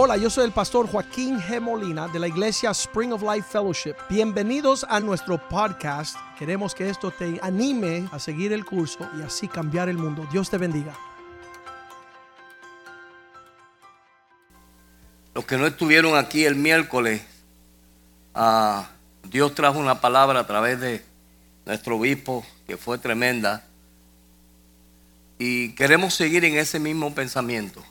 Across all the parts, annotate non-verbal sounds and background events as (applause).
Hola, yo soy el pastor Joaquín G. Molina de la iglesia Spring of Life Fellowship. Bienvenidos a nuestro podcast. Queremos que esto te anime a seguir el curso y así cambiar el mundo. Dios te bendiga. Los que no estuvieron aquí el miércoles, ah, Dios trajo una palabra a través de nuestro obispo que fue tremenda. Y queremos seguir en ese mismo pensamiento.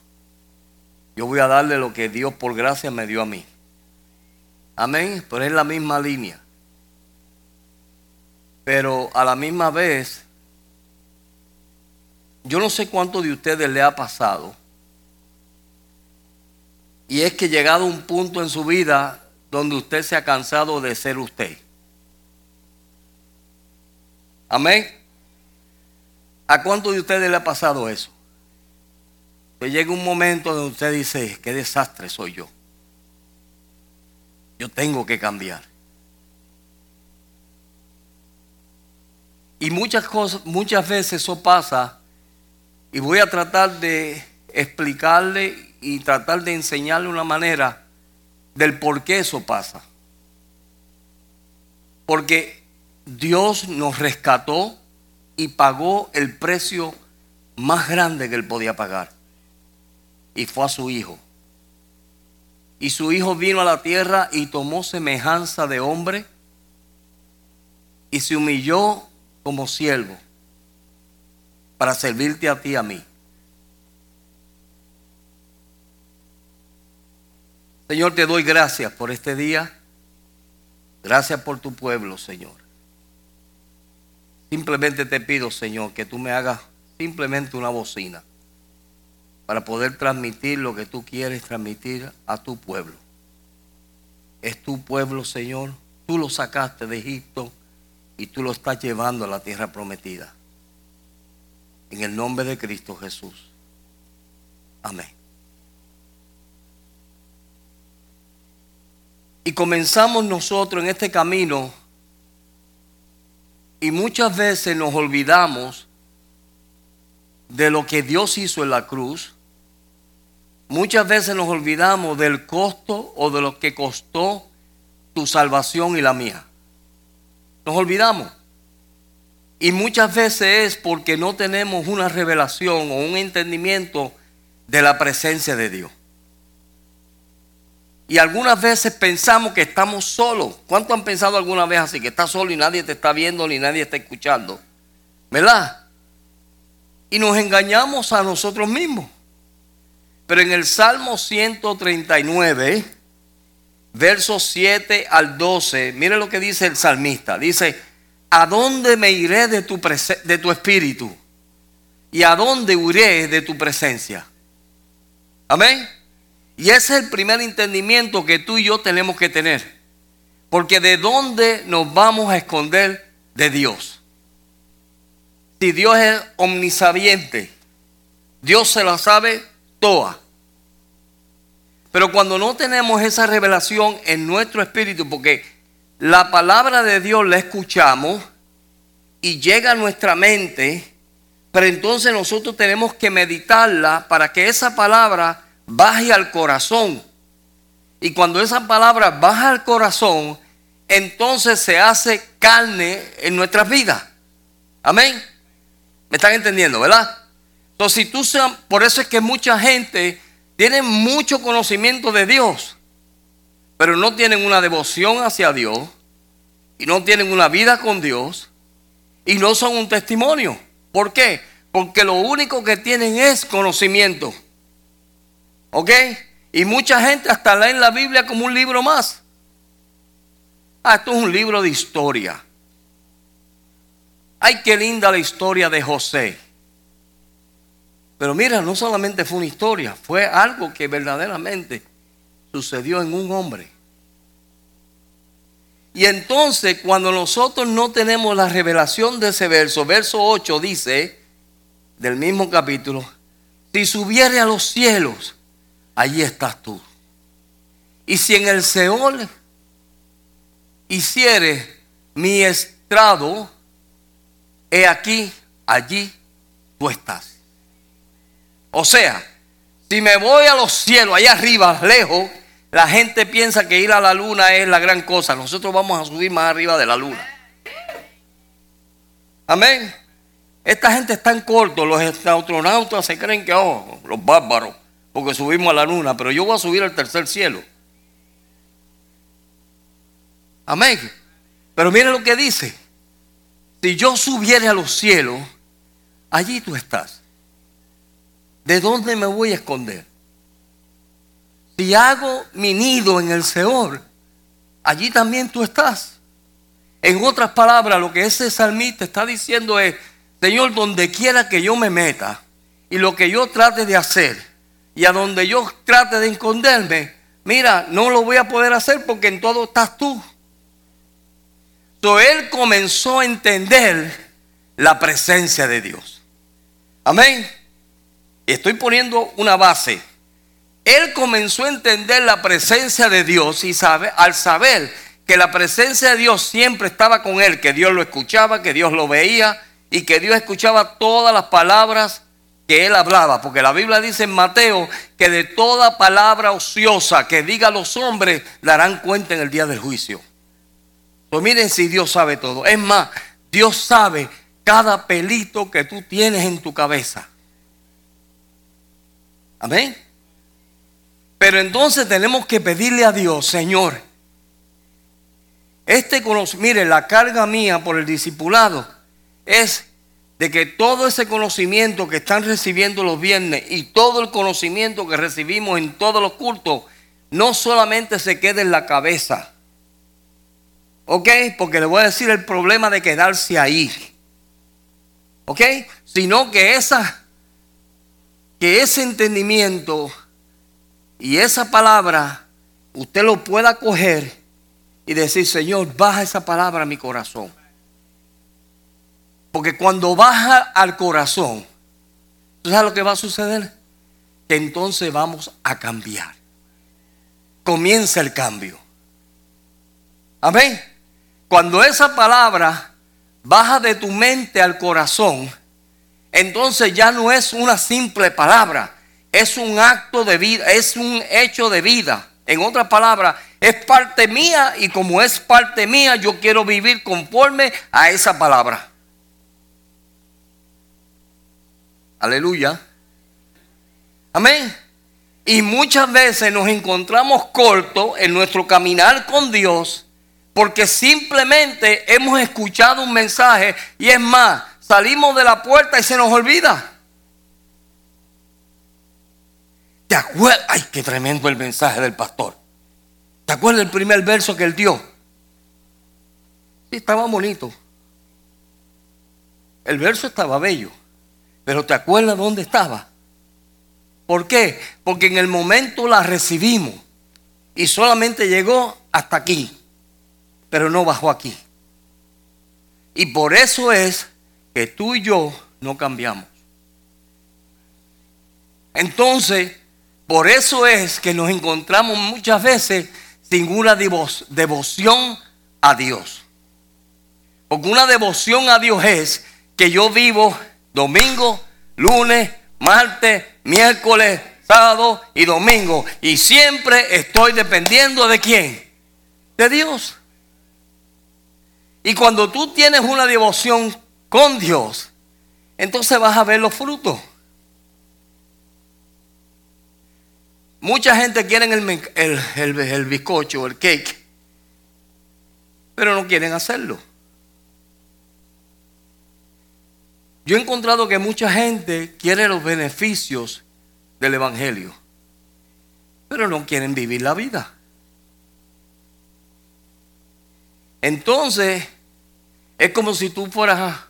Yo voy a darle lo que Dios por gracia me dio a mí. Amén. Pero es la misma línea. Pero a la misma vez, yo no sé cuánto de ustedes le ha pasado. Y es que llegado un punto en su vida donde usted se ha cansado de ser usted. Amén. ¿A cuánto de ustedes le ha pasado eso? Que llega un momento donde usted dice, qué desastre soy yo. Yo tengo que cambiar. Y muchas cosas, muchas veces eso pasa. Y voy a tratar de explicarle y tratar de enseñarle una manera del por qué eso pasa. Porque Dios nos rescató y pagó el precio más grande que él podía pagar. Y fue a su hijo. Y su hijo vino a la tierra y tomó semejanza de hombre y se humilló como siervo para servirte a ti y a mí. Señor, te doy gracias por este día. Gracias por tu pueblo, Señor. Simplemente te pido, Señor, que tú me hagas simplemente una bocina para poder transmitir lo que tú quieres transmitir a tu pueblo. Es tu pueblo, Señor. Tú lo sacaste de Egipto y tú lo estás llevando a la tierra prometida. En el nombre de Cristo Jesús. Amén. Y comenzamos nosotros en este camino y muchas veces nos olvidamos de lo que Dios hizo en la cruz. Muchas veces nos olvidamos del costo o de lo que costó tu salvación y la mía. Nos olvidamos. Y muchas veces es porque no tenemos una revelación o un entendimiento de la presencia de Dios. Y algunas veces pensamos que estamos solos. ¿Cuánto han pensado alguna vez así? Que estás solo y nadie te está viendo ni nadie está escuchando. ¿Verdad? Y nos engañamos a nosotros mismos. Pero en el Salmo 139, versos 7 al 12, mire lo que dice el salmista. Dice, ¿a dónde me iré de tu, de tu espíritu? ¿Y a dónde huiré de tu presencia? Amén. Y ese es el primer entendimiento que tú y yo tenemos que tener. Porque de dónde nos vamos a esconder de Dios. Si Dios es omnisabiente, Dios se la sabe toda. Pero cuando no tenemos esa revelación en nuestro espíritu, porque la palabra de Dios la escuchamos y llega a nuestra mente, pero entonces nosotros tenemos que meditarla para que esa palabra baje al corazón. Y cuando esa palabra baja al corazón, entonces se hace carne en nuestras vidas. Amén. ¿Me están entendiendo, verdad? Entonces, si tú por eso es que mucha gente tiene mucho conocimiento de Dios, pero no tienen una devoción hacia Dios y no tienen una vida con Dios y no son un testimonio. ¿Por qué? Porque lo único que tienen es conocimiento. ¿Ok? Y mucha gente hasta lee la Biblia como un libro más. Ah, esto es un libro de historia. Ay, qué linda la historia de José. Pero mira, no solamente fue una historia, fue algo que verdaderamente sucedió en un hombre. Y entonces cuando nosotros no tenemos la revelación de ese verso, verso 8 dice, del mismo capítulo, si subiere a los cielos, allí estás tú. Y si en el Seol hiciere mi estrado, he aquí, allí tú estás. O sea, Si me voy a los cielos, allá arriba, lejos, la gente piensa que ir a la luna es la gran cosa. Nosotros vamos a subir más arriba de la luna. Amén. Esta gente está en corto. Los astronautas se creen que, oh, los bárbaros, porque subimos a la luna. Pero yo voy a subir al tercer cielo. Amén. Pero mire lo que dice. Si yo subiera a los cielos, allí tú estás. ¿De dónde me voy a esconder? Si hago mi nido en el Seol, allí también tú estás. En otras palabras, lo que ese salmista está diciendo es, Señor, donde quiera que yo me meta y lo que yo trate de hacer y a donde yo trate de esconderme, mira, no lo voy a poder hacer porque en todo estás tú. Entonces él comenzó a entender la presencia de Dios. Amén. Estoy poniendo una base. Él comenzó a entender la presencia de Dios y sabe, al saber que la presencia de Dios siempre estaba con él, que Dios lo escuchaba, que Dios lo veía y que Dios escuchaba todas las palabras que él hablaba, porque la Biblia dice en Mateo que de toda palabra ociosa que diga los hombres darán cuenta en el día del juicio. Pues miren si Dios sabe todo. Es más, Dios sabe cada pelito que tú tienes en tu cabeza. Amén. Pero entonces tenemos que pedirle a Dios, Señor, este mire, la carga mía por el discipulado es de que todo ese conocimiento que están recibiendo los viernes y todo el conocimiento que recibimos en todos los cultos, no solamente se quede en la cabeza. ¿Ok? Porque le voy a decir el problema de quedarse ahí. ¿Ok? Sino que esa, que ese entendimiento y esa palabra usted lo pueda coger y decir, Señor, baja esa palabra a mi corazón. Porque cuando baja al corazón, ¿tú sabes lo que va a suceder? Que entonces vamos a cambiar. Comienza el cambio. Amén. Cuando esa palabra baja de tu mente al corazón, entonces ya no es una simple palabra, es un acto de vida, es un hecho de vida. En otras palabras, es parte mía y como es parte mía, yo quiero vivir conforme a esa palabra. Aleluya. Amén. Y muchas veces nos encontramos cortos en nuestro caminar con Dios porque simplemente hemos escuchado un mensaje y es más, salimos de la puerta y se nos olvida. ¿Te acuerdas? Ay, qué tremendo el mensaje del pastor. ¿Te acuerdas el primer verso que él dio? Sí, estaba bonito. El verso estaba bello. Pero ¿te acuerdas dónde estaba? ¿Por qué? Porque en el momento la recibimos y solamente llegó hasta aquí, pero no bajó aquí. Y por eso es que tú y yo no cambiamos. Entonces, por eso es que nos encontramos muchas veces sin una devoción a Dios. Porque una devoción a Dios es que yo vivo domingo, lunes, martes, miércoles, sábado y domingo. Y siempre estoy dependiendo de quién? De Dios. Y cuando tú tienes una devoción con Dios, entonces vas a ver los frutos. Mucha gente quiere el, el, el bizcocho, el cake, pero no quieren hacerlo. Yo he encontrado que mucha gente quiere los beneficios del Evangelio, pero no quieren vivir la vida. Entonces, es como si tú fueras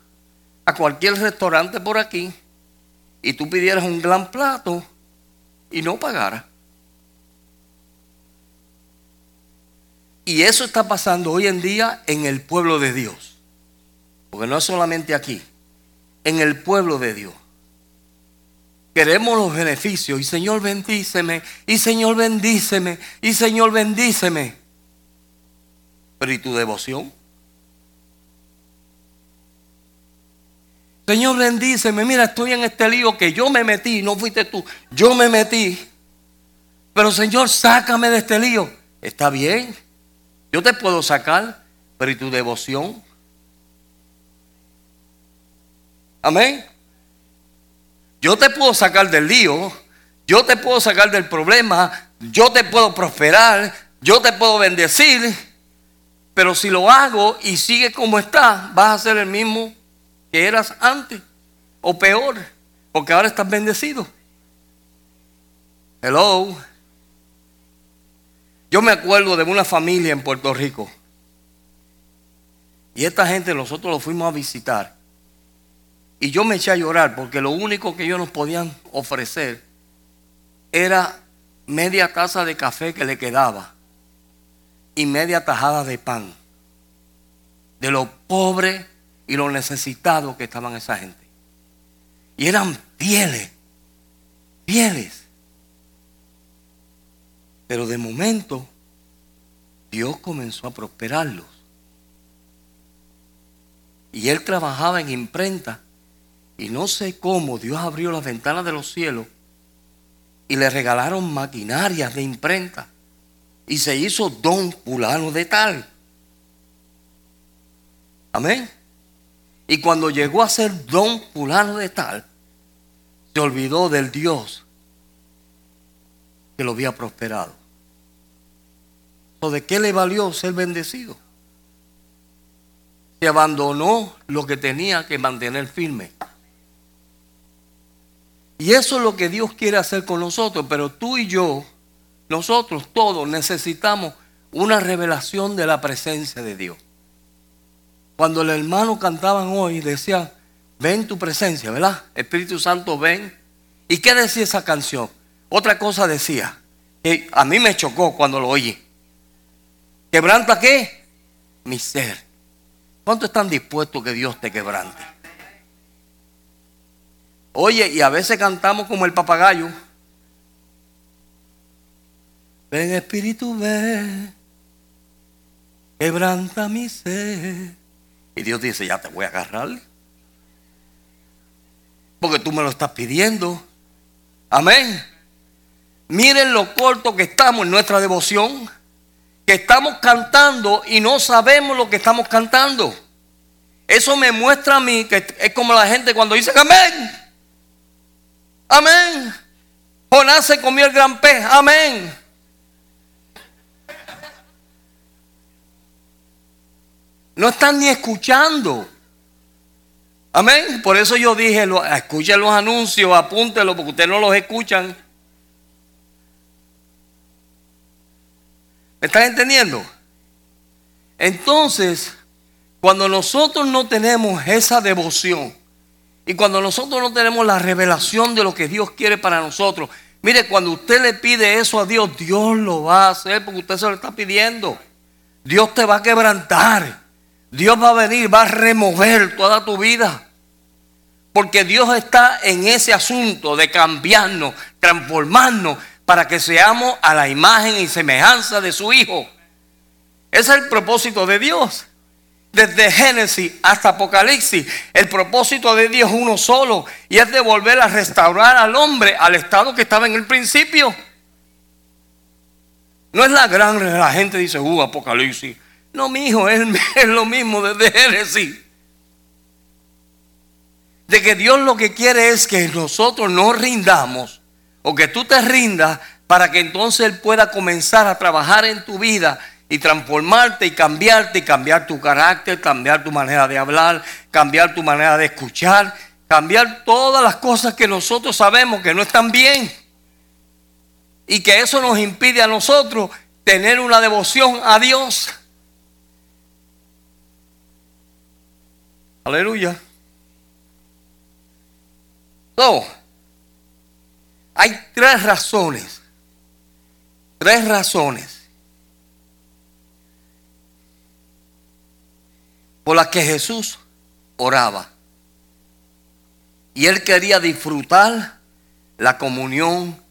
a, cualquier restaurante por aquí y tú pidieras un gran plato y no pagaras. Y eso está pasando hoy en día en el pueblo de Dios. Porque no es solamente aquí, en el pueblo de Dios. Queremos los beneficios y Señor bendíceme, y Señor bendíceme, y Señor bendíceme. Pero ¿y tu devoción? Señor, bendíceme. Mira, estoy en este lío que yo me metí, no fuiste tú. Yo me metí. Pero Señor, sácame de este lío. Está bien. Yo te puedo sacar, pero ¿y tu devoción? Amén. Yo te puedo sacar del lío, yo te puedo sacar del problema, yo te puedo prosperar, yo te puedo bendecir, pero si lo hago y sigue como está, vas a ser el mismo que eras antes, o peor, porque ahora estás bendecido. Hello. Yo me acuerdo de una familia en Puerto Rico. Y esta gente nosotros lo fuimos a visitar. Y yo me eché a llorar porque lo único que ellos nos podían ofrecer era media taza de café que le quedaba y media tajada de pan. De lo pobre y lo necesitado que estaban esa gente. Y eran fieles, fieles. Pero de momento Dios comenzó a prosperarlos. Y él trabajaba en imprenta y no sé cómo Dios abrió las ventanas de los cielos y le regalaron maquinarias de imprenta. Y se hizo don fulano de tal. Amén. Y cuando llegó a ser don fulano de tal, se olvidó del Dios que lo había prosperado. ¿O de qué le valió ser bendecido? Se abandonó lo que tenía que mantener firme. Y eso es lo que Dios quiere hacer con nosotros, pero tú y yo, nosotros todos necesitamos una revelación de la presencia de Dios. Cuando el hermano cantaban hoy, decían, ven tu presencia, ¿verdad? Espíritu Santo, ven. ¿Y qué decía esa canción? Otra cosa decía, que a mí me chocó cuando lo oí. ¿Quebranta qué? Mi ser. ¿Cuánto están dispuestos que Dios te quebrante? Oye, y a veces cantamos como el papagayo. Ven Espíritu, ven, quebranta mi ser. Y Dios dice, ya te voy a agarrar. Porque tú me lo estás pidiendo. Amén. Miren lo corto que estamos en nuestra devoción. Que estamos cantando y no sabemos lo que estamos cantando. Eso me muestra a mí que es como la gente cuando dice amén. Amén. Jonás se comió el gran pez. Amén. No están ni escuchando. Amén. Por eso yo dije, escuchen los anuncios, apúntenlos porque ustedes no los escuchan. ¿Me están entendiendo? Entonces, cuando nosotros no tenemos esa devoción, y cuando nosotros no tenemos la revelación de lo que Dios quiere para nosotros, mire, cuando usted le pide eso a Dios, Dios lo va a hacer porque usted se lo está pidiendo. Dios te va a quebrantar. Dios va a venir, va a remover toda tu vida. Porque Dios está en ese asunto de cambiarnos, transformarnos para que seamos a la imagen y semejanza de su Hijo. Ese es el propósito de Dios desde Génesis hasta Apocalipsis, el propósito de Dios es uno solo y es de volver a restaurar al hombre al estado que estaba en el principio. No es la gran, la gente dice, uh, Apocalipsis. No, mi hijo, (laughs) es, lo mismo desde Génesis. De que Dios lo que quiere es que nosotros nos rindamos o que tú te rindas para que entonces Él pueda comenzar a trabajar en tu vida y transformarte y cambiarte y cambiar tu carácter, cambiar tu manera de hablar, cambiar tu manera de escuchar, cambiar todas las cosas que nosotros sabemos que no están bien. Y que eso nos impide a nosotros tener una devoción a Dios. Aleluya. So, hay tres razones. Tres razones por la que Jesús oraba. Y él quería disfrutar la comunión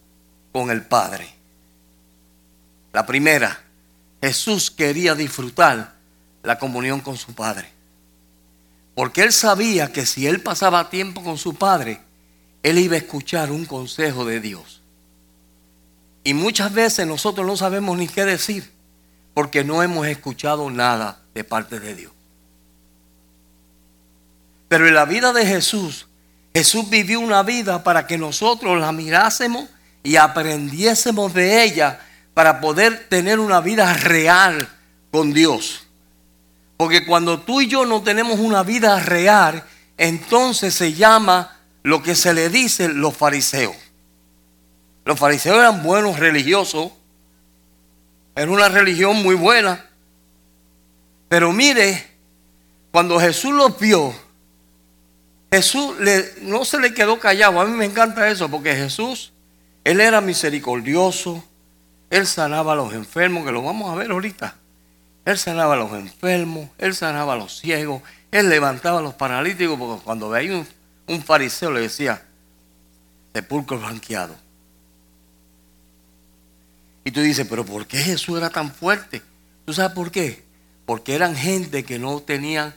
con el Padre. La primera, Jesús quería disfrutar la comunión con su Padre. Porque él sabía que si él pasaba tiempo con su padre, él iba a escuchar un consejo de Dios. Y muchas veces nosotros no sabemos ni qué decir, porque no hemos escuchado nada de parte de Dios. Pero en la vida de Jesús, Jesús vivió una vida para que nosotros la mirásemos y aprendiésemos de ella para poder tener una vida real con Dios. Porque cuando tú y yo no tenemos una vida real, entonces se llama lo que se le dice los fariseos. Los fariseos eran buenos religiosos, era una religión muy buena. Pero mire, cuando Jesús los vio, Jesús no se le quedó callado. A mí me encanta eso porque Jesús, Él era misericordioso, Él sanaba a los enfermos, que lo vamos a ver ahorita. Él sanaba a los enfermos, Él sanaba a los ciegos, Él levantaba a los paralíticos, porque cuando veía un, un fariseo le decía, sepulcro blanqueado. Y tú dices, pero ¿por qué Jesús era tan fuerte? ¿Tú sabes por qué? Porque eran gente que no tenían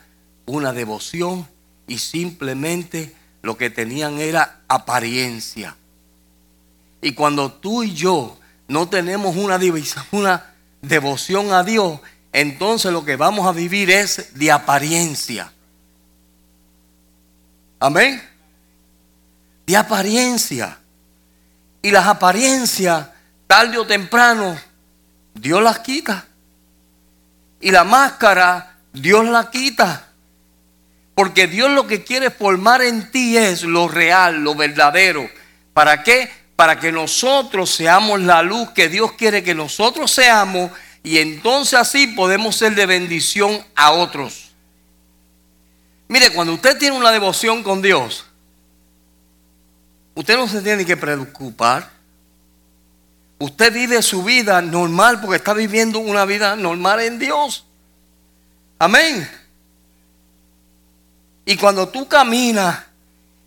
una devoción y simplemente lo que tenían era apariencia. Y cuando tú y yo no tenemos una, una devoción a Dios, entonces lo que vamos a vivir es de apariencia. Amén. De apariencia. Y las apariencias, tarde o temprano, Dios las quita. Y la máscara, Dios la quita. Porque Dios lo que quiere formar en ti es lo real, lo verdadero. ¿Para qué? Para que nosotros seamos la luz que Dios quiere que nosotros seamos y entonces así podemos ser de bendición a otros. Mire, cuando usted tiene una devoción con Dios, usted no se tiene que preocupar. Usted vive su vida normal porque está viviendo una vida normal en Dios. Amén. Y cuando tú caminas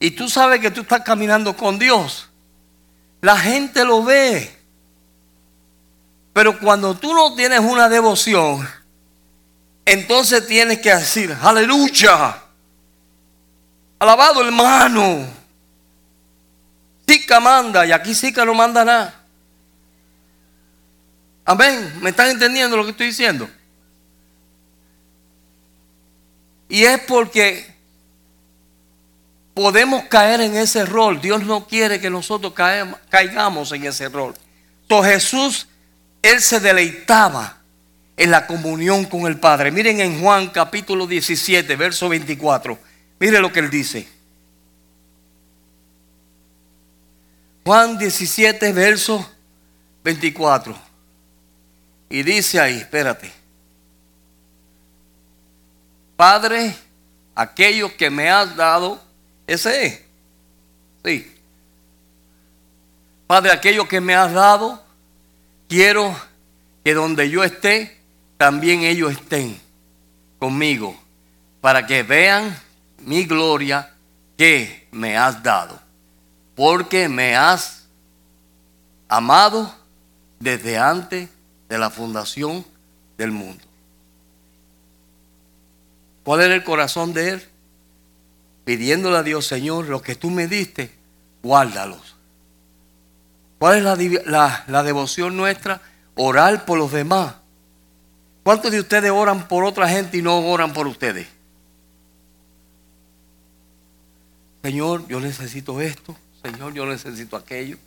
y tú sabes que tú estás caminando con Dios, la gente lo ve. Pero cuando tú no tienes una devoción, entonces tienes que decir, aleluya, alabado hermano. Sica manda y aquí Sica no manda nada. Amén. ¿Me están entendiendo lo que estoy diciendo? Y es porque podemos caer en ese rol. Dios no quiere que nosotros caigamos en ese rol. Entonces Jesús él se deleitaba en la comunión con el Padre. Miren en Juan capítulo 17, verso 24. Miren lo que él dice. Juan 17, verso 24. Y dice ahí, espérate. Padre, aquello que me has dado, ese es. Sí. Padre, aquello que me has dado, Quiero que donde yo esté, también ellos estén conmigo, para que vean mi gloria que me has dado, porque me has amado desde antes de la fundación del mundo. ¿Cuál era el corazón de él? Pidiéndole a Dios, Señor, lo que tú me diste, guárdalos ¿Cuál es la, devoción nuestra? Orar por los demás. ¿Cuántos de ustedes oran por otra gente y no oran por ustedes? Señor, yo necesito esto. Señor, yo necesito aquello.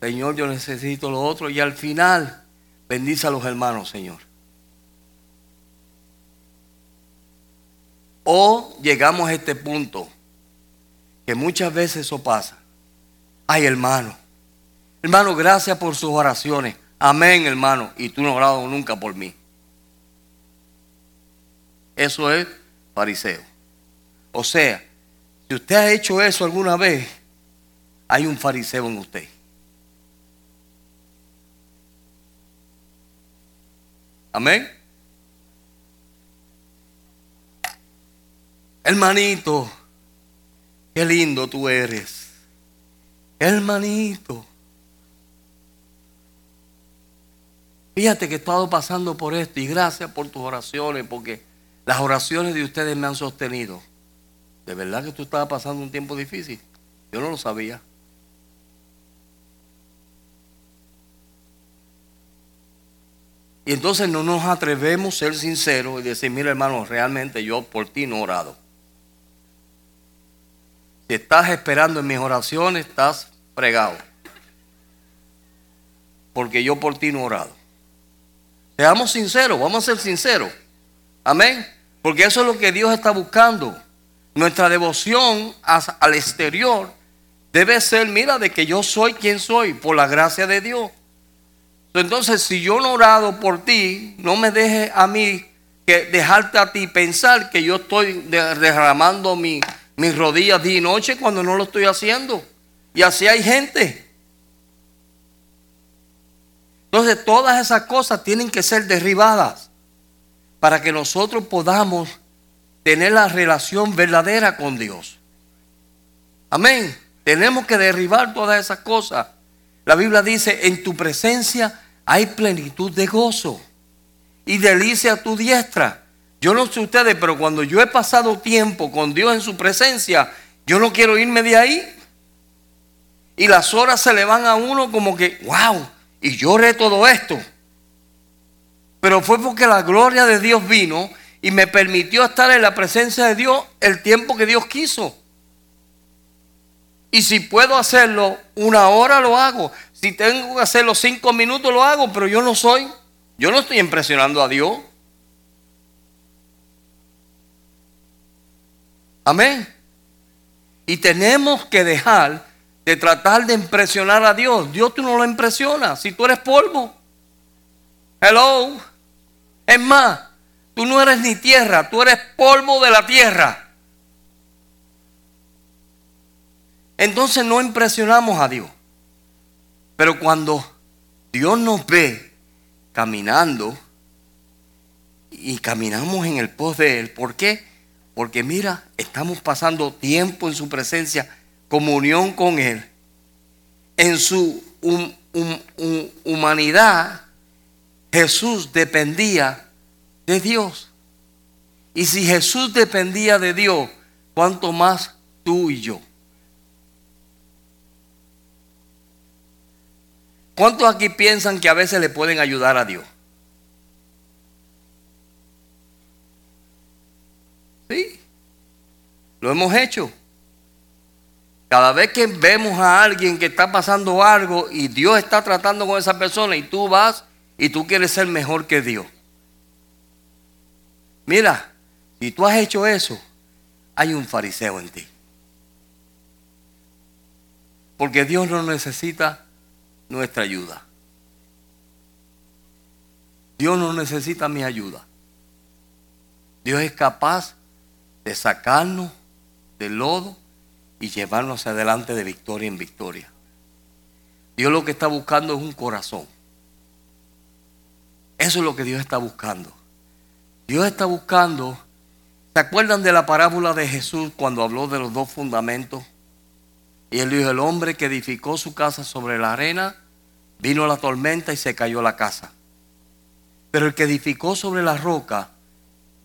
Señor, yo necesito lo otro. Y al final, bendice a los hermanos, Señor. O llegamos a este punto, que muchas veces eso pasa. Ay, hermano, Hermano, gracias por sus oraciones. Amén, hermano. Y tú no has orado nunca por mí. Eso es fariseo. O sea, si usted ha hecho eso alguna vez, hay un fariseo en usted. Amén. Hermanito, qué lindo tú eres. Hermanito. Fíjate que he estado pasando por esto y gracias por tus oraciones, porque las oraciones de ustedes me han sostenido. ¿de verdad que tú estabas pasando un tiempo difícil? Yo no lo sabía. Y entonces no nos atrevemos a ser sinceros y decir, mira hermano, realmente yo por ti no he orado. Si estás esperando en mis oraciones, estás fregado. Porque yo por ti no he orado. Seamos sinceros, vamos a ser sinceros. Amén. Porque eso es lo que Dios está buscando. Nuestra devoción al exterior debe ser, mira, de que yo soy quien soy, por la gracia de Dios. Entonces, si yo no orado por ti, no me dejes a mí que dejarte a ti pensar que yo estoy derramando mis rodillas día y noche cuando no lo estoy haciendo. Y así hay gente. Entonces, todas esas cosas tienen que ser derribadas para que nosotros podamos tener la relación verdadera con Dios. Amén. Tenemos que derribar todas esas cosas. La Biblia dice, en tu presencia hay plenitud de gozo y delicia a tu diestra. Yo no sé ustedes, pero cuando yo he pasado tiempo con Dios en su presencia, yo no quiero irme de ahí. Y las horas se le van a uno como que, wow, y lloré todo esto. Pero fue porque la gloria de Dios vino y me permitió estar en la presencia de Dios el tiempo que Dios quiso. Y si puedo hacerlo una hora, lo hago. Si tengo que hacerlo cinco minutos, lo hago, pero yo no soy. Yo no estoy impresionando a Dios. Amén. Y tenemos que dejar de tratar de impresionar a Dios. Dios tú no lo impresionas si tú eres polvo. Hello. Es más, tú no eres ni tierra, tú eres polvo de la tierra. Entonces no impresionamos a Dios. Pero cuando Dios nos ve caminando y caminamos en el pos de Él, ¿por qué? Porque mira, estamos pasando tiempo en su presencia, comunión con Él. En su humanidad, Jesús dependía de Dios. Y si Jesús dependía de Dios, ¿cuánto más tú y yo? ¿Cuántos aquí piensan que a veces le pueden ayudar a Dios? Sí, lo hemos hecho. Cada vez que vemos a alguien que está pasando algo y Dios está tratando con esa persona y tú vas y tú quieres ser mejor que Dios. Mira, si tú has hecho eso, hay un fariseo en ti. Porque Dios no necesita nuestra ayuda. Dios no necesita mi ayuda. Dios es capaz de sacarnos del lodo y llevarnos adelante de victoria en victoria. Dios lo que está buscando es un corazón. Eso es lo que Dios está buscando. Dios está buscando, ¿se acuerdan de la parábola de Jesús cuando habló de los dos fundamentos? Y él dijo, el hombre que edificó su casa sobre la arena, vino la tormenta y se cayó la casa. Pero el que edificó sobre la roca,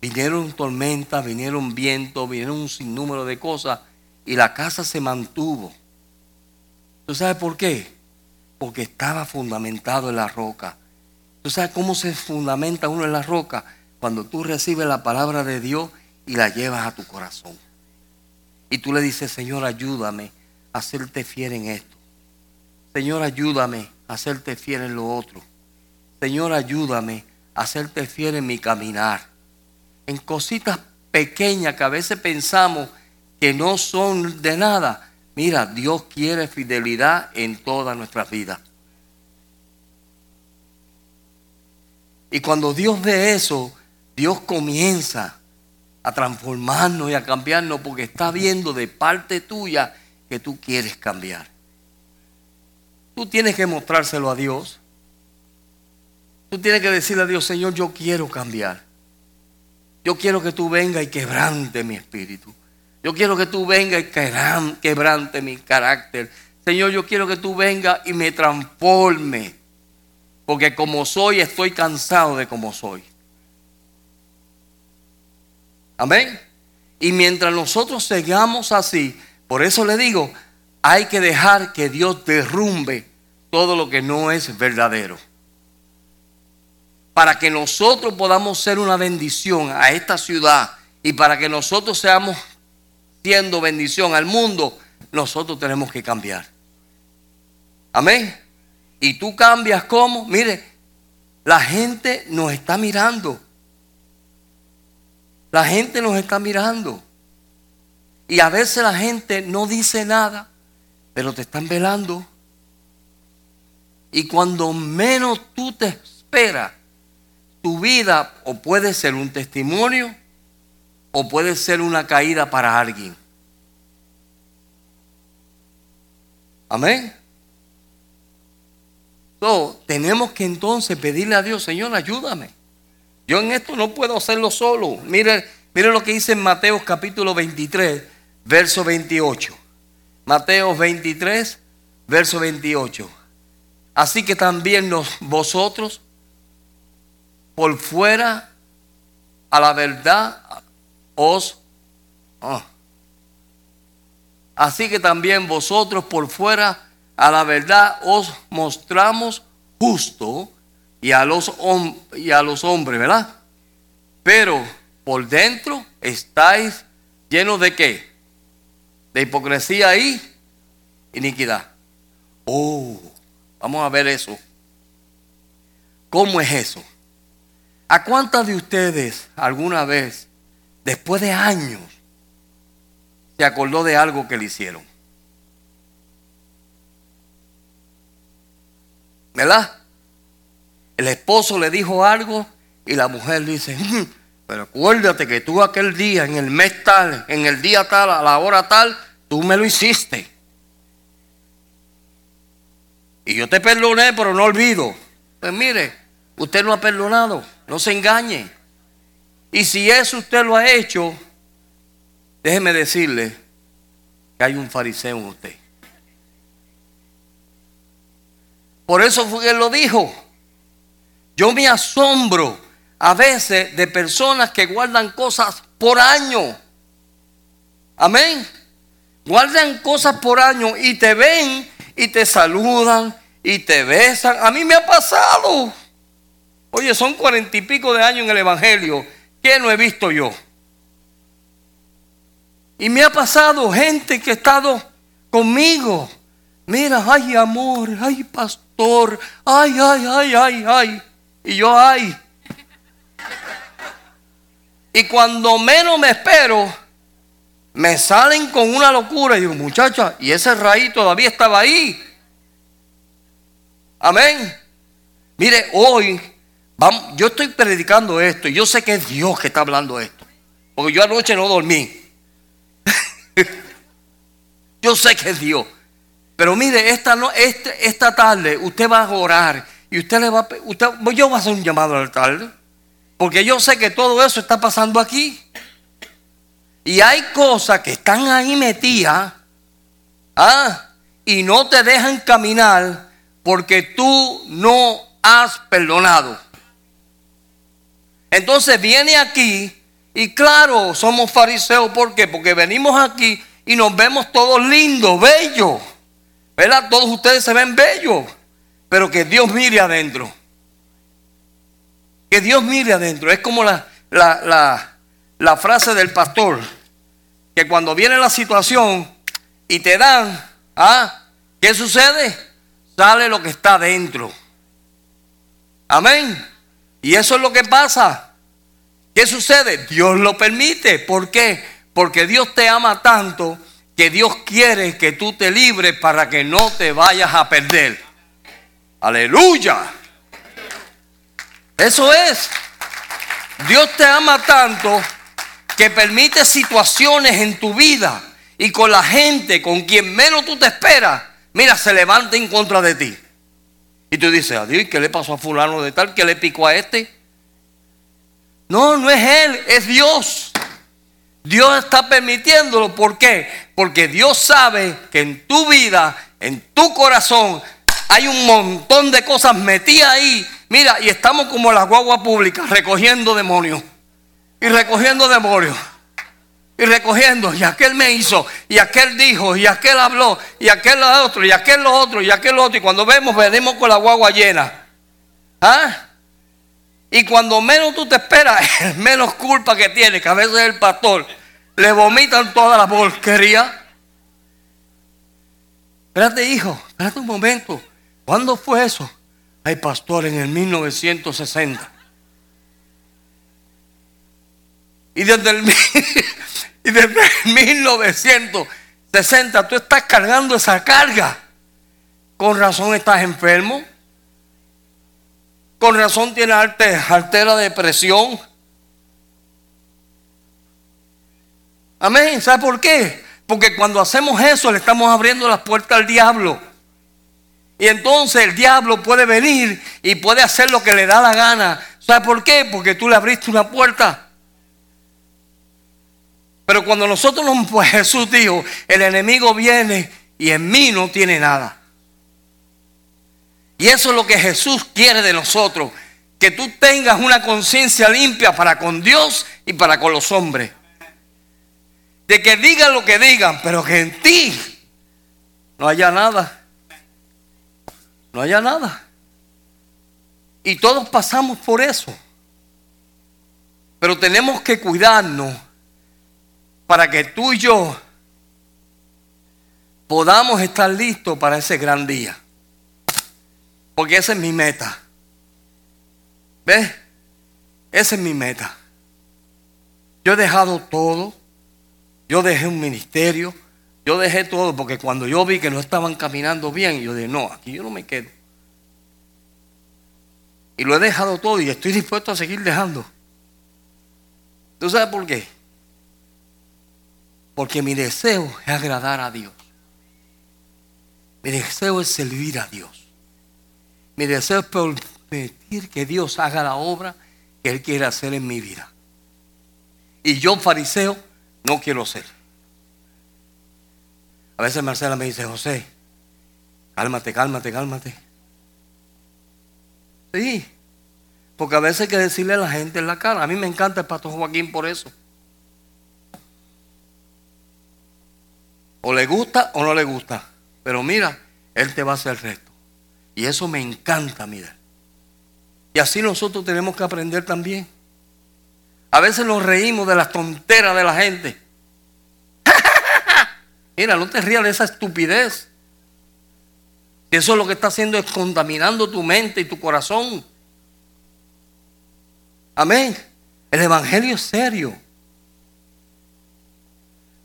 vinieron tormentas, vinieron vientos, vinieron un sinnúmero de cosas y la casa se mantuvo. ¿Tú sabes por qué? Porque estaba fundamentado en la roca. ¿Tú sabes cómo se fundamenta uno en la roca? Cuando tú recibes la palabra de Dios y la llevas a tu corazón. Y tú le dices, Señor, ayúdame hacerte fiel en esto. Señor, ayúdame a hacerte fiel en lo otro. Señor, ayúdame a hacerte fiel en mi caminar. En cositas pequeñas que a veces pensamos que no son de nada. Mira, Dios quiere fidelidad en toda nuestra vida. Y cuando Dios ve eso, Dios comienza a transformarnos y a cambiarnos porque está viendo de parte tuya que tú quieres cambiar. Tú tienes que mostrárselo a Dios. Tú tienes que decirle a Dios, Señor, yo quiero cambiar. Yo quiero que tú venga y quebrante mi espíritu. Yo quiero que tú venga y quebrante mi carácter. Señor, yo quiero que tú venga y me transforme. Porque como soy, estoy cansado de como soy. Amén. Y mientras nosotros sigamos así, por eso le digo, hay que dejar que Dios derrumbe todo lo que no es verdadero. Para que nosotros podamos ser una bendición a esta ciudad y para que nosotros seamos bendición al mundo, nosotros tenemos que cambiar. Amén. Y tú cambias como, mire, la gente nos está mirando. La gente nos está mirando. Y a veces la gente no dice nada, pero te están velando. Y cuando menos tú te esperas, tu vida o puede ser un testimonio o puede ser una caída para alguien. Amén. So, tenemos que entonces pedirle a Dios, Señor, ayúdame. Yo en esto no puedo hacerlo solo. Mire, mire lo que dice en Mateo capítulo 23, verso 28. Mateo 23, verso 28. Así que también vosotros, por fuera a la verdad, os... Ah. Así que también vosotros por fuera a la verdad os mostramos justo y a los, y a los hombres, ¿verdad? Pero por dentro estáis llenos de qué? De hipocresía y iniquidad. Oh, vamos a ver eso. ¿Cómo es eso? ¿A cuántas de ustedes alguna vez, después de años, se acordó de algo que le hicieron? ¿Verdad? El esposo le dijo algo y la mujer dice, mm, pero acuérdate que tú aquel día, en el mes tal, en el día tal, a la hora tal, tú me lo hiciste. Y yo te perdoné, pero no olvido. Pues mire, usted no ha perdonado, no se engañe. Y si eso usted lo ha hecho, déjeme decirle que hay un fariseo en usted. Por eso fue que él lo dijo. Yo me asombro a veces de personas que guardan cosas por año. Amén. Guardan cosas por año y te ven y te saludan y te besan. A mí me ha pasado. Oye, son cuarenta y pico de años en el Evangelio. ¿Qué no he visto yo? Y me ha pasado gente que ha estado conmigo. Mira, ay amor, ay pastor, ay, ay, ay, ay, ay. Y yo, ay. Y cuando menos me espero, me salen con una locura. Y digo, muchacha, y ese raíz todavía estaba ahí. Amén. Mire, hoy, yo estoy predicando esto y yo sé que es Dios que está hablando esto. Porque yo anoche no dormí. (laughs) yo sé que es Dios. Pero mire, esta, no, este, esta tarde usted va a orar y usted le va. Usted, yo voy a hacer un llamado al tarde. Porque yo sé que todo eso está pasando aquí. Y hay cosas que están ahí metidas. ¿ah? Y no te dejan caminar porque tú no has perdonado. Entonces viene aquí y claro, somos fariseos. ¿Por qué? Porque venimos aquí y nos vemos todos lindos, bellos. ¿Verdad? Todos ustedes se ven bellos, pero que Dios mire adentro. Que Dios mire adentro. Es como la, la, frase del pastor, que cuando viene la situación y te dan, ¿ah? ¿qué sucede? Sale lo que está adentro. Amén. Y eso es lo que pasa. ¿Qué sucede? Dios lo permite. ¿Por qué? Porque Dios te ama tanto que Dios quiere que tú te libres para que no te vayas a perder. Aleluya. Eso es. Dios te ama tanto que permite situaciones en tu vida y con la gente con quien menos tú te esperas, mira, se levanta en contra de ti. Y tú dices, adiós, ¿qué le pasó a fulano de tal? ¿Qué le picó a este? No, no es él, es Dios. Dios está permitiéndolo. ¿Por qué? Porque Dios sabe que en tu vida, en tu corazón, hay un montón de cosas metidas ahí. Mira, y estamos como la guagua pública, recogiendo demonios. Y recogiendo demonios. Y recogiendo, y aquel me hizo, y aquel dijo, y aquel habló, y aquel lo otro, y aquel lo otro, y aquel lo otro. Y cuando vemos, venimos con la guagua llena. ¿Ah? Y cuando menos tú te esperas, (laughs) menos culpa que tiene, que a veces el pastor le vomitan toda la porquería. Espérate, hijo, espérate un momento. ¿Cuándo fue eso? Ay, pastor, en el 1960. Y desde el, (laughs) y desde el 1960 tú estás cargando esa carga. Con razón estás enfermo. Con razón tienes altera de presión. Amén. ¿Sabe por qué? Porque cuando hacemos eso le estamos abriendo las puertas al diablo. Y entonces el diablo puede venir y puede hacer lo que le da la gana. ¿Sabe por qué? Porque tú le abriste una puerta. Pero cuando nosotros nos, pues Jesús dijo, el enemigo viene y en mí no tiene nada. Y eso es lo que Jesús quiere de nosotros, que tú tengas una conciencia limpia para con Dios y para con los hombres. De que digan lo que digan, pero que en ti no haya nada. No haya nada. Y todos pasamos por eso. Pero tenemos que cuidarnos para que tú y yo podamos estar listos para ese gran día. Porque esa es mi meta. ¿Ves? Esa es mi meta. Yo he dejado todo. Yo dejé un ministerio. Yo dejé todo porque cuando yo vi que no estaban caminando bien, yo dije, no, aquí yo no me quedo. Y lo he dejado todo y estoy dispuesto a seguir dejando. ¿Tú sabes por qué? Porque mi deseo es agradar a Dios. Mi deseo es servir a Dios. Mi deseo es permitir que Dios haga la obra que Él quiere hacer en mi vida. Y yo, fariseo, no quiero ser. A veces Marcela me dice, José, cálmate, cálmate, cálmate. Sí, porque a veces hay que decirle a la gente en la cara. A mí me encanta el pastor Joaquín por eso. O le gusta o no le gusta. Pero mira, Él te va a hacer el resto. Y eso me encanta, mira. Y así nosotros tenemos que aprender también. A veces nos reímos de las tonteras de la gente. (laughs) mira, no te rías de esa estupidez. Eso es lo que está haciendo es contaminando tu mente y tu corazón. Amén. El Evangelio es serio.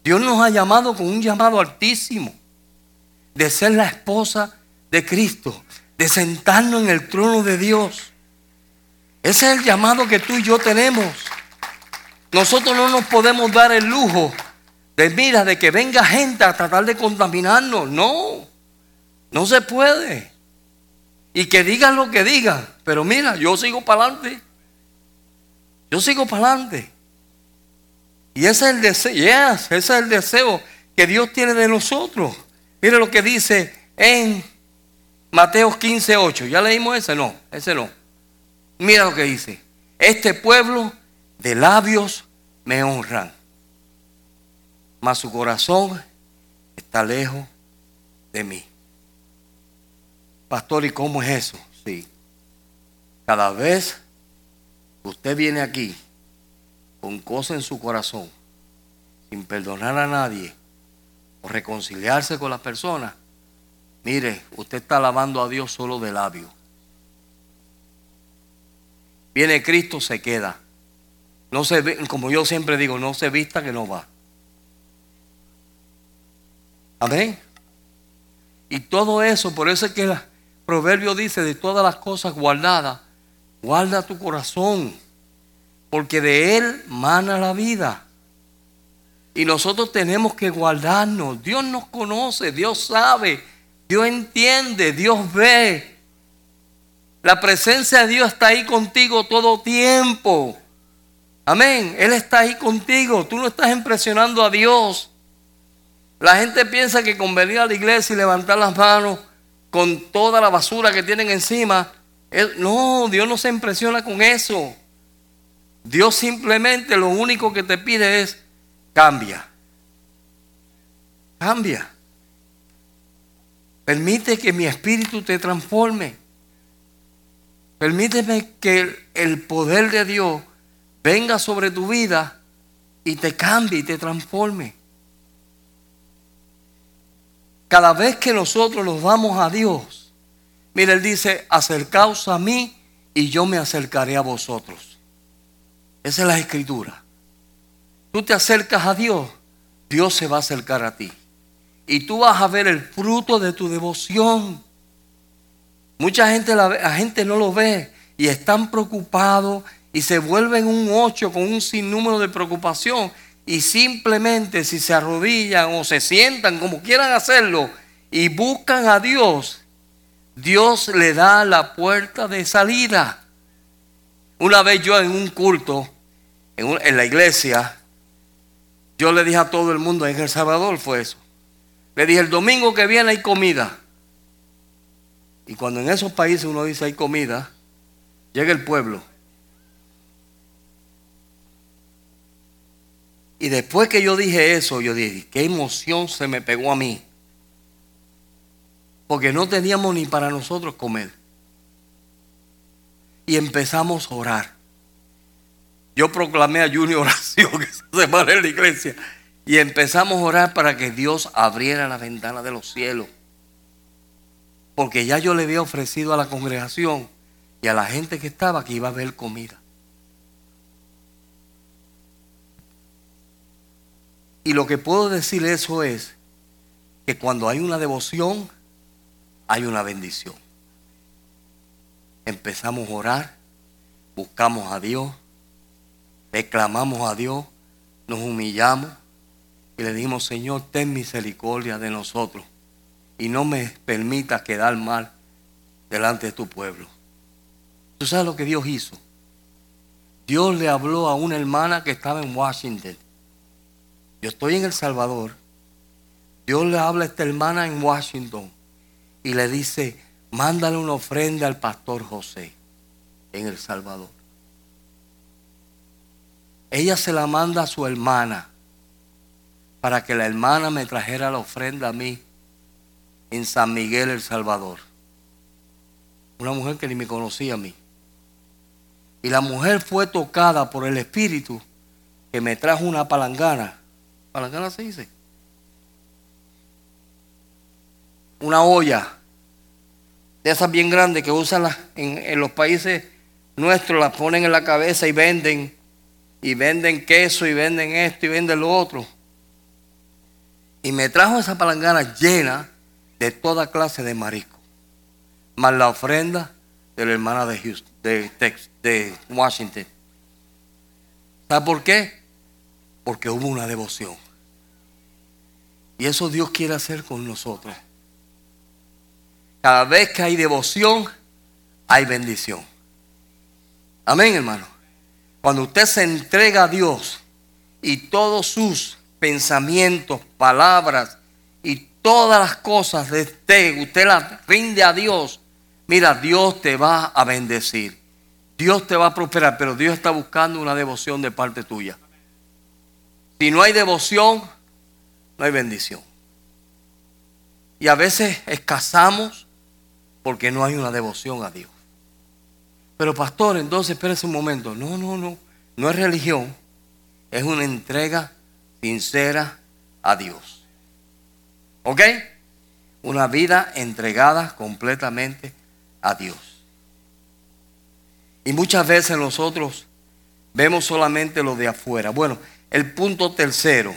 Dios nos ha llamado con un llamado altísimo de ser la esposa de Cristo, de sentarnos en el trono de Dios. Ese es el llamado que tú y yo tenemos. Nosotros no nos podemos dar el lujo de mira, de que venga gente a tratar de contaminarnos. No, no se puede. Y que digan lo que digan. Pero mira, yo sigo para adelante. Yo sigo para adelante. Y ese es el deseo, ese es el deseo que Dios tiene de nosotros. Mire lo que dice en Mateo 15, 8. ¿Ya leímos ese? No, ese no. Mira lo que dice. Este pueblo de labios me honran, mas su corazón está lejos de mí. Pastor, ¿y cómo es eso? Sí. Cada vez que usted viene aquí con cosas en su corazón, sin perdonar a nadie o reconciliarse con las personas, mire, usted está alabando a Dios solo de labio. Viene Cristo, se queda. No se como yo siempre digo, no se vista que no va. Amén. Y todo eso, por eso es que el proverbio dice, de todas las cosas guardadas, guarda tu corazón porque de Él mana la vida. Y nosotros tenemos que guardarnos. Dios nos conoce, Dios sabe, Dios entiende, Dios ve. La presencia de Dios está ahí contigo todo tiempo. Amén. Él está ahí contigo. Tú no estás impresionando a Dios. La gente piensa que con venir a la iglesia y levantar las manos con toda la basura que tienen encima, no, Dios no se impresiona con eso. Dios simplemente lo único que te pide es cambia. Cambia. Permite que mi espíritu te transforme. Permíteme que el poder de Dios venga sobre tu vida y te cambie y te transforme. Cada vez que nosotros nos vamos a Dios, mire, Él dice, acercaos a mí y yo me acercaré a vosotros. Esa es la escritura. Tú te acercas a Dios, Dios se va a acercar a ti. Y tú vas a ver el fruto de tu devoción. Mucha gente, gente no lo ve y están preocupados y se vuelven un ocho con un sinnúmero de preocupación y simplemente si se arrodillan o se sientan como quieran hacerlo y buscan a Dios, Dios le da la puerta de salida. Una vez yo en un culto, en, la iglesia, yo le dije a todo el mundo, en El Salvador fue eso. Le dije, el domingo que viene hay comida. Y cuando en esos países uno dice hay comida, llega el pueblo. Y después que yo dije eso, yo dije, qué emoción se me pegó a mí. Porque no teníamos ni para nosotros comer. Y empezamos a orar. Yo proclamé ayuno y oración se semana en la iglesia. Y empezamos a orar para que Dios abriera la ventana de los cielos. Porque ya yo le había ofrecido a la congregación y a la gente que estaba que iba a haber comida. Y lo que puedo decir eso es que cuando hay una devoción, hay una bendición. Empezamos a orar, buscamos a Dios, reclamamos a Dios, nos humillamos y le dijimos, Señor, ten misericordia de nosotros y no me permita quedar mal delante de tu pueblo. ¿Tú sabes lo que Dios hizo? Dios le habló a una hermana que estaba en Washington yo estoy en El Salvador. Dios le habla a esta hermana en Washington y le dice, mándale una ofrenda al pastor José en El Salvador. Ella se la manda a su hermana para que la hermana me trajera la ofrenda a mí en San Miguel, El Salvador. Una mujer que ni me conocía a mí. Y la mujer fue tocada por el Espíritu que me trajo una palangana Palangana se dice. Una olla de esas bien grandes que usan en, en los países nuestros, las ponen en la cabeza y venden. Y venden queso y venden esto y venden lo otro. Y me trajo esa palangana llena de toda clase de marisco. Más la ofrenda de la hermana de, Houston, de, de Washington. ¿Sabe por qué? Porque hubo una devoción. Y eso Dios quiere hacer con nosotros. Cada vez que hay devoción, hay bendición. Amén, hermano. Cuando usted se entrega a Dios y todos sus pensamientos, palabras y todas las cosas de usted, usted las rinde a Dios, mira, Dios te va a bendecir. Dios te va a prosperar, pero Dios está buscando una devoción de parte tuya. Si no hay devoción, no hay bendición. Y a veces escasamos porque no hay una devoción a Dios. Pero pastor, entonces espérese un momento. No, no, no. No es religión. Es una entrega sincera a Dios. ¿Ok? Una vida entregada completamente a Dios. Y muchas veces nosotros vemos solamente lo de afuera. Bueno, el punto tercero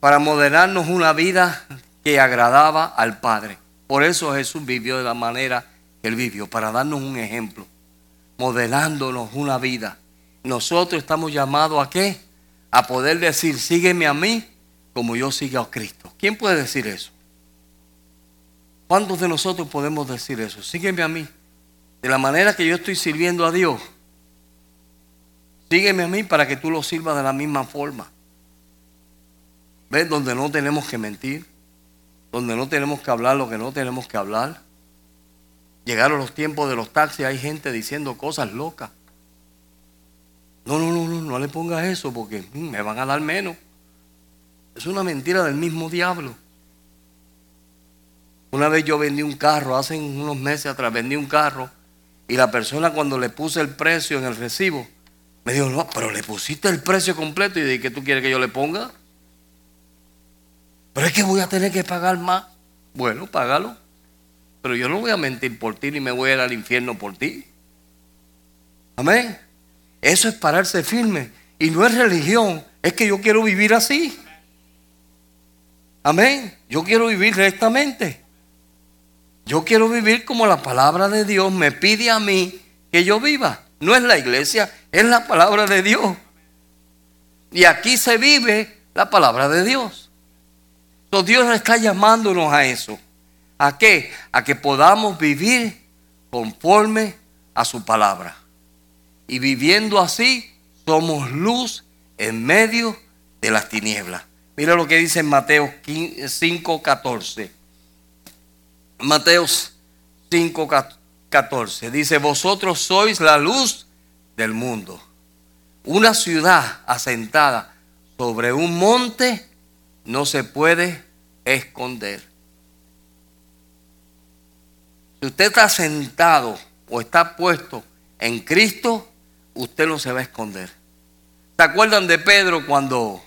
para modelarnos una vida que agradaba al Padre. Por eso Jesús vivió de la manera él vivió, para darnos un ejemplo, modelándonos una vida. Nosotros estamos llamados a qué? A poder decir, sígueme a mí como yo sigo a Cristo. ¿Quién puede decir eso? ¿Cuántos de nosotros podemos decir eso? Sígueme a mí. De la manera que yo estoy sirviendo a Dios. Sígueme a mí para que tú lo sirvas de la misma forma. ¿Ves? Donde no tenemos que mentir, donde no tenemos que hablar lo que no tenemos que hablar. Llegaron los tiempos de los taxis, hay gente diciendo cosas locas. No, no, no, no, no le pongas eso porque mm, me van a dar menos. Es una mentira del mismo diablo. Una vez yo vendí un carro, hace unos meses atrás vendí un carro y la persona cuando le puse el precio en el recibo, me dijo, no, pero le pusiste el precio completo y dije, ¿qué tú quieres que yo le ponga? Pero es que voy a tener que pagar más. Bueno, págalo. Pero yo no voy a mentir por ti ni me voy a ir al infierno por ti. Amén. Eso es pararse firme. Y no es religión, es que yo quiero vivir así. Amén. Yo quiero vivir rectamente. Yo quiero vivir como la palabra de Dios me pide a mí que yo viva. No es la iglesia, es la palabra de Dios. Y aquí se vive la palabra de Dios. Entonces Dios está llamándonos a eso. ¿A qué? A que podamos vivir conforme a su palabra. Y viviendo así, somos luz en medio de las tinieblas. Mira lo que dice en Mateo 5, 14. Mateo 5, 14. Dice, vosotros sois la luz del mundo. Una ciudad asentada sobre un monte no se puede esconder. Si usted está sentado o está puesto en Cristo, usted no se va a esconder. ¿Se acuerdan de Pedro cuando,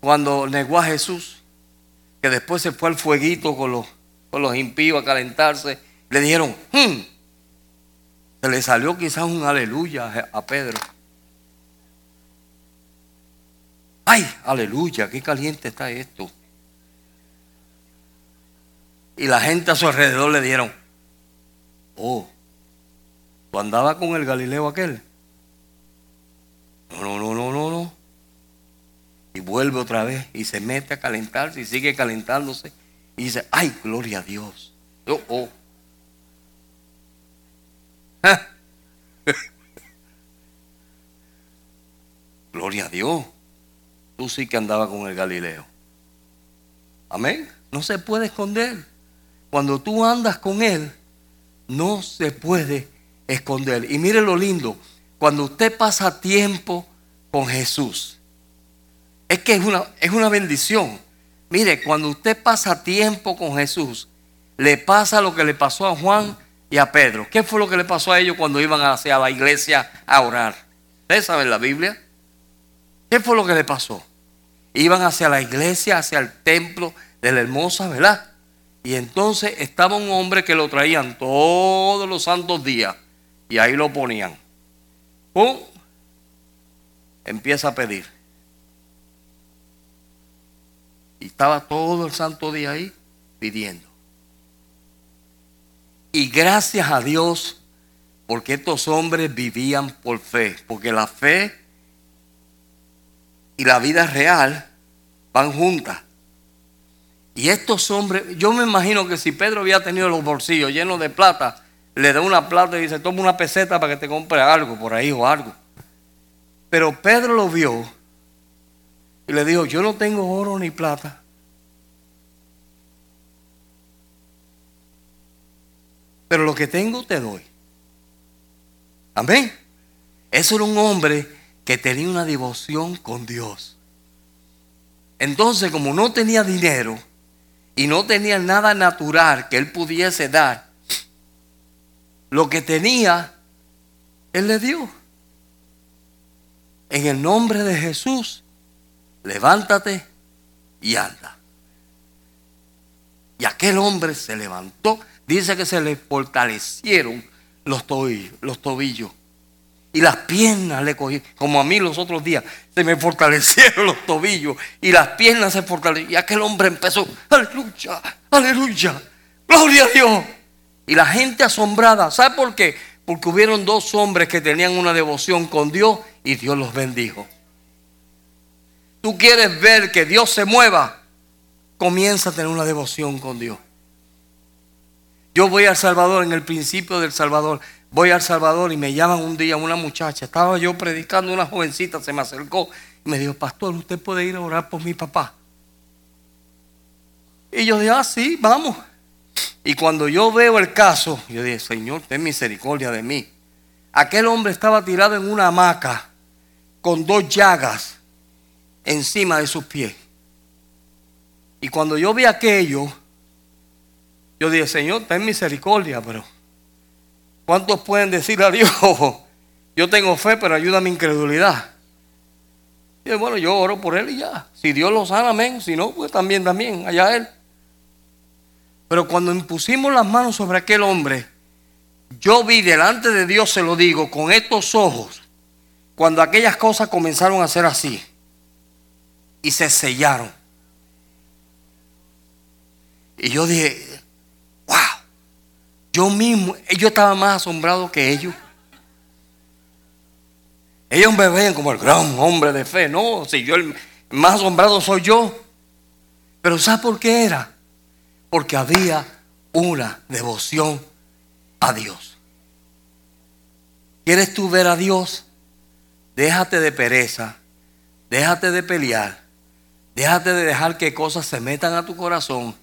cuando negó a Jesús? Que después se fue al fueguito con los, con los impíos a calentarse. Le dijeron, hmm". se le salió quizás un aleluya a Pedro. Ay, aleluya, qué caliente está esto. Y la gente a su alrededor le dieron, oh, ¿tú andabas con el Galileo aquel? No, no, no, no, no, no. Y vuelve otra vez y se mete a calentarse y sigue calentándose. Y dice, ay, gloria a Dios. Oh, oh. (laughs) gloria a Dios. Tú sí que andabas con el Galileo. Amén. No se puede esconder. Cuando tú andas con Él, no se puede esconder. Y mire lo lindo, cuando usted pasa tiempo con Jesús, es que es una, es una bendición. Mire, cuando usted pasa tiempo con Jesús, le pasa lo que le pasó a Juan y a Pedro. ¿Qué fue lo que le pasó a ellos cuando iban hacia la iglesia a orar? ¿Ustedes saben la Biblia? ¿Qué fue lo que le pasó? Iban hacia la iglesia, hacia el templo de la hermosa, ¿verdad? Y entonces estaba un hombre que lo traían todos los santos días y ahí lo ponían. ¡Pum! Empieza a pedir. Y estaba todo el santo día ahí pidiendo. Y gracias a Dios, porque estos hombres vivían por fe, porque la fe y la vida real van juntas. Y estos hombres, yo me imagino que si Pedro había tenido los bolsillos llenos de plata, le da una plata y dice, toma una peseta para que te compre algo por ahí o algo. Pero Pedro lo vio y le dijo, yo no tengo oro ni plata. Pero lo que tengo te doy. Amén. Eso era un hombre que tenía una devoción con Dios. Entonces, como no tenía dinero, y no tenía nada natural que él pudiese dar, lo que tenía, él le dio. En el nombre de Jesús, levántate y anda. Y aquel hombre se levantó. Dice que se le fortalecieron los tobillos. Los tobillos y las piernas le cogí, como a mí los otros días, se me fortalecieron (laughs) los tobillos y las piernas se fortalecieron. Y aquel hombre empezó, aleluya, aleluya, gloria a Dios. Y la gente asombrada, ¿sabe por qué? Porque hubieron dos hombres que tenían una devoción con Dios y Dios los bendijo. Tú quieres ver que Dios se mueva, comienza a tener una devoción con Dios. Yo voy al Salvador en el principio del Salvador voy al Salvador y me llaman un día una muchacha. Estaba yo predicando, una jovencita se me acercó y me dijo, pastor, ¿usted puede ir a orar por mi papá? Y yo dije, ah, sí, vamos. Y cuando yo veo el caso, yo dije, Señor, ten misericordia de mí. Aquel hombre estaba tirado en una hamaca con dos llagas encima de sus pies. Y cuando yo vi aquello, yo dije, Señor, ten misericordia, pero ¿cuántos pueden decir a Dios, (laughs) yo tengo fe, pero ayuda a mi incredulidad? Y bueno, yo oro por él y ya. Si Dios lo sana, amén. Si no, pues también, también, allá él. Pero cuando impusimos las manos sobre aquel hombre, yo vi delante de Dios, se lo digo, con estos ojos, cuando aquellas cosas comenzaron a ser así y se sellaron. Y yo dije, yo mismo, yo estaba más asombrado que ellos. Ellos me ven como el gran hombre de fe. No, si yo el más asombrado soy yo. Pero ¿sabes por qué era? Porque había una devoción a Dios. ¿Quieres tú ver a Dios? Déjate de pereza, déjate de pelear, déjate de dejar que cosas se metan a tu corazón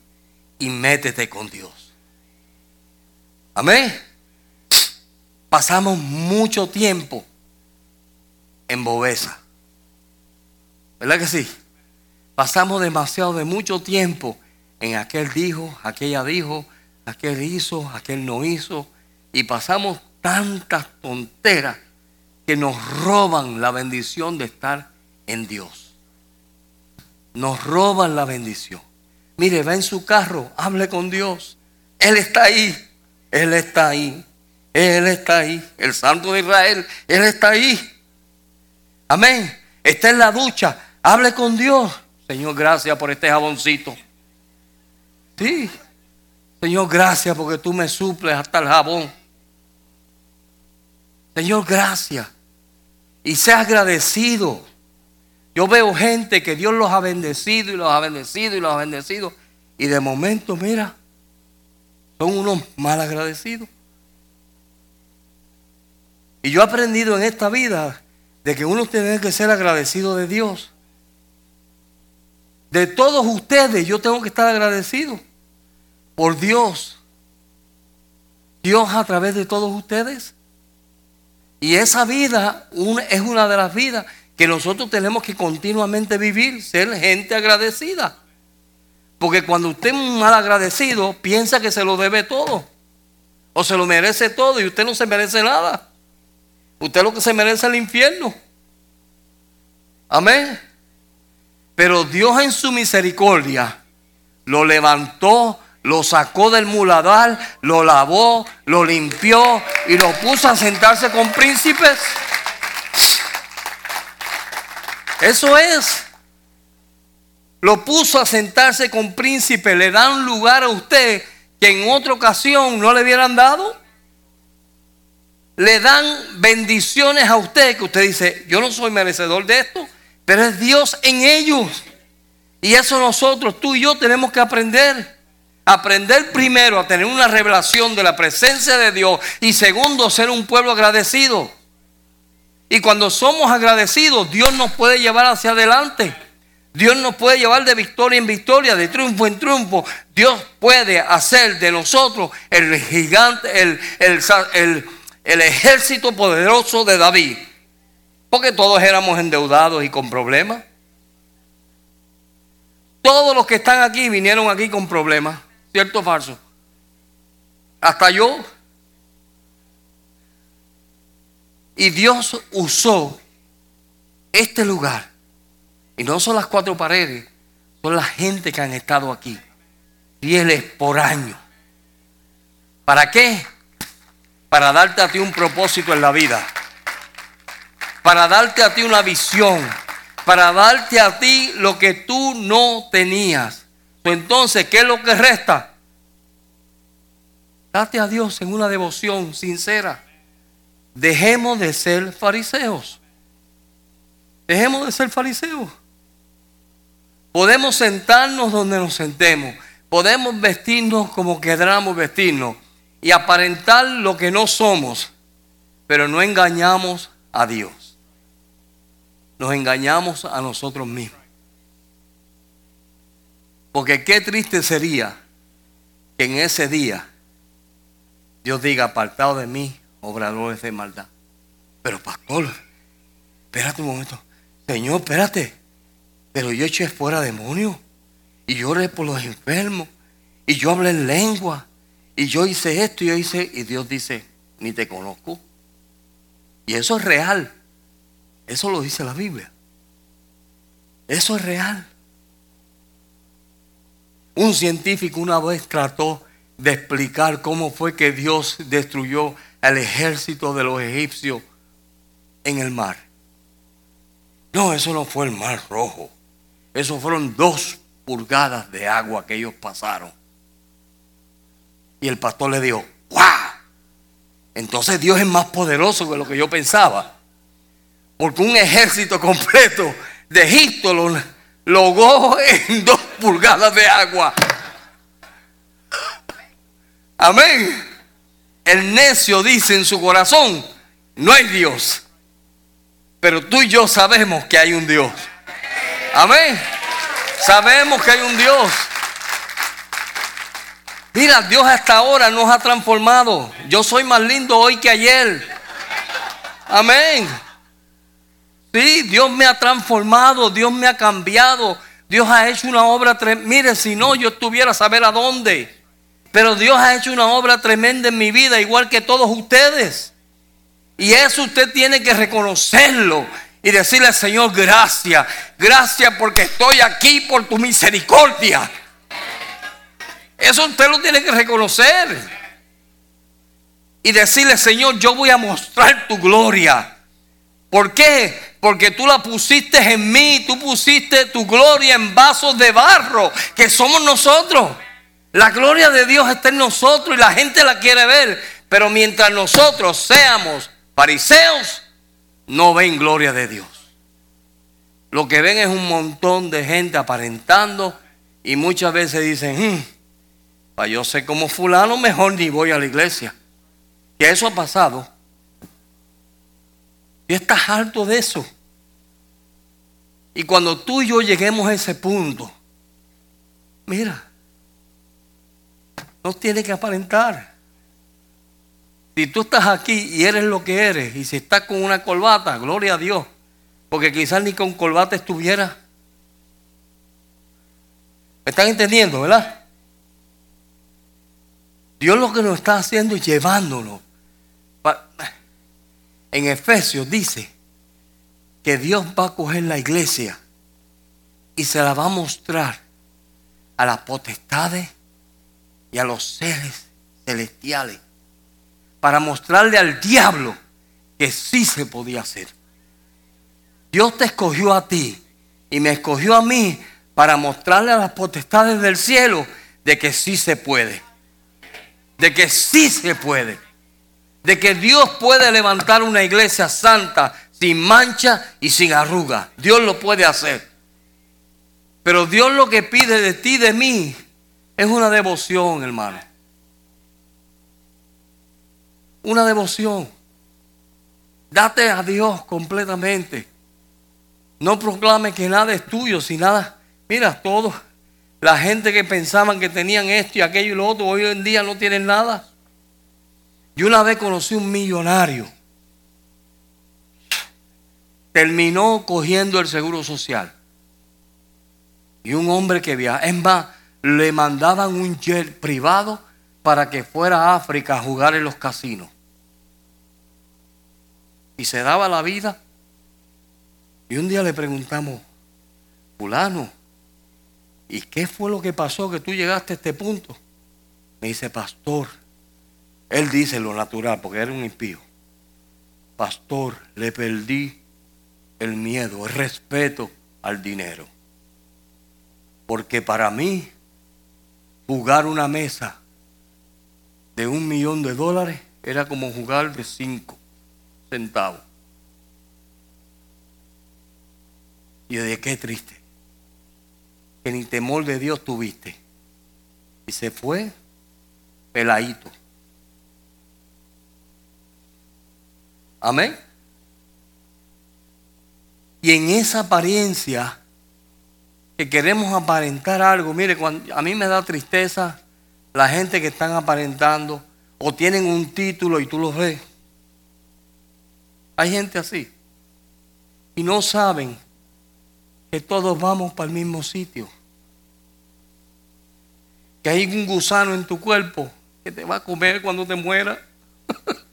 y métete con Dios. Amén. Pasamos mucho tiempo en bobeza. ¿Verdad que sí? Pasamos demasiado de mucho tiempo en aquel dijo, aquella dijo, aquel hizo, aquel no hizo. Y pasamos tantas tonteras que nos roban la bendición de estar en Dios. Nos roban la bendición. Mire, va en su carro, hable con Dios. Él está ahí. Él está ahí. Él está ahí. El Santo de Israel, Él está ahí. Amén. Está en la ducha. Hable con Dios. Señor, gracias por este jaboncito. Sí. Señor, gracias porque tú me suples hasta el jabón. Señor, gracias. Y sea agradecido. Yo veo gente que Dios los ha bendecido y los ha bendecido y los ha bendecido. Y de momento, mira, son unos mal agradecidos. Y yo he aprendido en esta vida de que uno tiene que ser agradecido de Dios. De todos ustedes yo tengo que estar agradecido por Dios. Dios a través de todos ustedes. Y esa vida es una de las vidas que nosotros tenemos que continuamente vivir, ser gente agradecida. Porque cuando usted es mal agradecido, piensa que se lo debe todo. O se lo merece todo y usted no se merece nada. Usted lo que se merece es el infierno. Amén. Pero Dios en su misericordia lo levantó, lo sacó del muladar, lo lavó, lo limpió y lo puso a sentarse con príncipes. Eso es. Lo puso a sentarse con príncipes. Le dan lugar a usted que en otra ocasión no le hubieran dado le dan bendiciones a usted que usted dice, yo no soy merecedor de esto, pero es Dios en ellos. Y eso nosotros, tú y yo, tenemos que aprender. Aprender primero a tener una revelación de la presencia de Dios y segundo, ser un pueblo agradecido. Y cuando somos agradecidos, Dios nos puede llevar hacia adelante. Dios nos puede llevar de victoria en victoria, de triunfo en triunfo. Dios puede hacer de nosotros el gigante, el, el, el ejército poderoso de David. Porque todos éramos endeudados y con problemas. Todos los que están aquí vinieron aquí con problemas. ¿Cierto o falso? Hasta yo. Y Dios usó este lugar. Y no son las cuatro paredes, son la gente que han estado aquí. Fieles por años. ¿Para qué? para darte a ti un propósito en la vida, para darte a ti una visión, para darte a ti lo que tú no tenías. Entonces, ¿qué es lo que resta? Date a Dios en una devoción sincera. Dejemos de ser fariseos. Dejemos de ser fariseos. Podemos sentarnos donde nos sentemos. Podemos vestirnos como queramos vestirnos y aparentar lo que no somos, pero no engañamos a Dios. Nos engañamos a nosotros mismos. Porque qué triste sería que en ese día Dios diga, apartado de mí, obradores de maldad. Pero pastor, espérate un momento. Señor, espérate. Pero yo eché fuera demonios. Y yo oré por los enfermos. Y yo hablé en lengua. Y yo hice esto y yo hice. Y Dios dice, ni te conozco. Y eso es real. Eso lo dice la Biblia. Eso es real. Un científico una vez trató de explicar cómo fue que Dios destruyó al ejército de los egipcios en el mar. No, eso no fue el mar rojo. Eso fueron dos pulgadas de agua que ellos pasaron. Y el pastor le dijo, ¡guau! Entonces Dios es más poderoso que lo que yo pensaba. Porque un ejército completo de Egipto lo logó en dos pulgadas de agua. Amén. El necio dice en su corazón, no hay Dios. Pero tú y yo sabemos que hay un Dios. Amén. Sabemos que hay un Dios. Mira, Dios hasta ahora nos ha transformado. Yo soy más lindo hoy que ayer. Amén. Sí, Dios me ha transformado, Dios me ha cambiado. Dios ha hecho una obra tremenda. Mire, si no, yo estuviera a saber a dónde. Pero Dios ha hecho una obra tremenda en mi vida, igual que todos ustedes. Y eso usted tiene que reconocerlo y decirle, Señor, gracias. Gracias porque estoy aquí por tu misericordia. Eso usted lo tiene que reconocer. Y decirle, Señor, yo voy a mostrar tu gloria. ¿Por qué? Porque tú la pusiste en mí, tú pusiste tu gloria en vasos de barro, que somos nosotros. La gloria de Dios está en nosotros y la gente la quiere ver. Pero mientras nosotros seamos fariseos, no ven gloria de Dios. Lo que ven es un montón de gente aparentando y muchas veces dicen, hmm, yo ser como fulano, mejor ni voy a la iglesia. Y eso ha pasado. Y estás harto de eso. Y cuando tú y yo lleguemos a ese punto, mira, no tiene que aparentar. Si tú estás aquí y eres lo que eres, y si estás con una corbata, gloria a Dios, porque quizás ni con corbata estuviera. ¿Me están entendiendo, verdad? Dios lo que nos está haciendo es llevándonos. En Efesios dice que Dios va a coger la iglesia y se la va a mostrar a las potestades y a los seres celestiales para mostrarle al diablo que sí se podía hacer. Dios te escogió a ti y me escogió a mí para mostrarle a las potestades del cielo de que sí se puede de que sí se puede, de que Dios puede levantar una iglesia santa, sin mancha y sin arruga. Dios lo puede hacer. Pero Dios lo que pide de ti, de mí, es una devoción, hermano. Una devoción. Date a Dios completamente. No proclame que nada es tuyo, si nada. Mira, todo la gente que pensaban que tenían esto y aquello y lo otro, hoy en día no tienen nada. Yo una vez conocí un millonario. Terminó cogiendo el seguro social. Y un hombre que viaja. Es más, le mandaban un jet privado para que fuera a África a jugar en los casinos. Y se daba la vida. Y un día le preguntamos, fulano, ¿Y qué fue lo que pasó que tú llegaste a este punto? Me dice, pastor, él dice lo natural porque era un impío. Pastor, le perdí el miedo, el respeto al dinero. Porque para mí, jugar una mesa de un millón de dólares era como jugar de cinco Y de qué triste que ni temor de Dios tuviste. Y se fue peladito. Amén. Y en esa apariencia que queremos aparentar algo, mire, a mí me da tristeza la gente que están aparentando o tienen un título y tú los ves. Hay gente así. Y no saben que todos vamos para el mismo sitio. Que hay un gusano en tu cuerpo que te va a comer cuando te mueras. (laughs)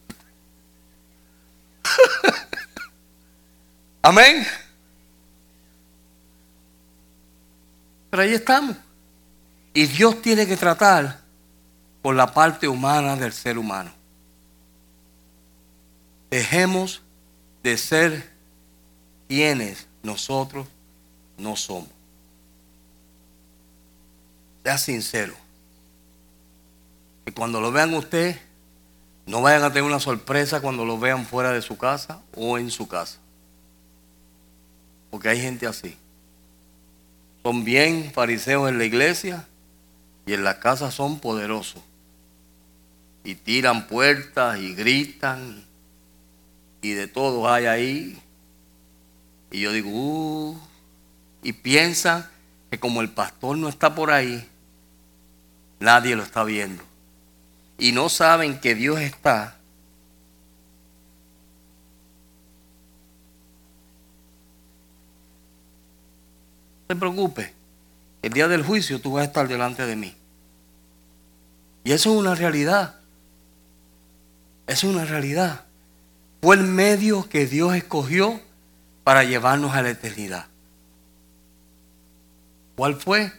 Amén. Pero ahí estamos. Y Dios tiene que tratar con la parte humana del ser humano. Dejemos de ser quienes nosotros no somos. Sea sincero. Que cuando lo vean usted, no vayan a tener una sorpresa cuando lo vean fuera de su casa o en su casa. Porque hay gente así. Son bien fariseos en la iglesia y en la casa son poderosos. Y tiran puertas y gritan y de todo hay ahí. Y yo digo, uh, y piensan que como el pastor no está por ahí, nadie lo está viendo. Y no saben que Dios está te preocupes. El día del juicio tú vas a estar delante de mí. Y eso es una realidad. Eso es una realidad. Fue el medio que Dios escogió para llevarnos a la eternidad. ¿Cuál fue?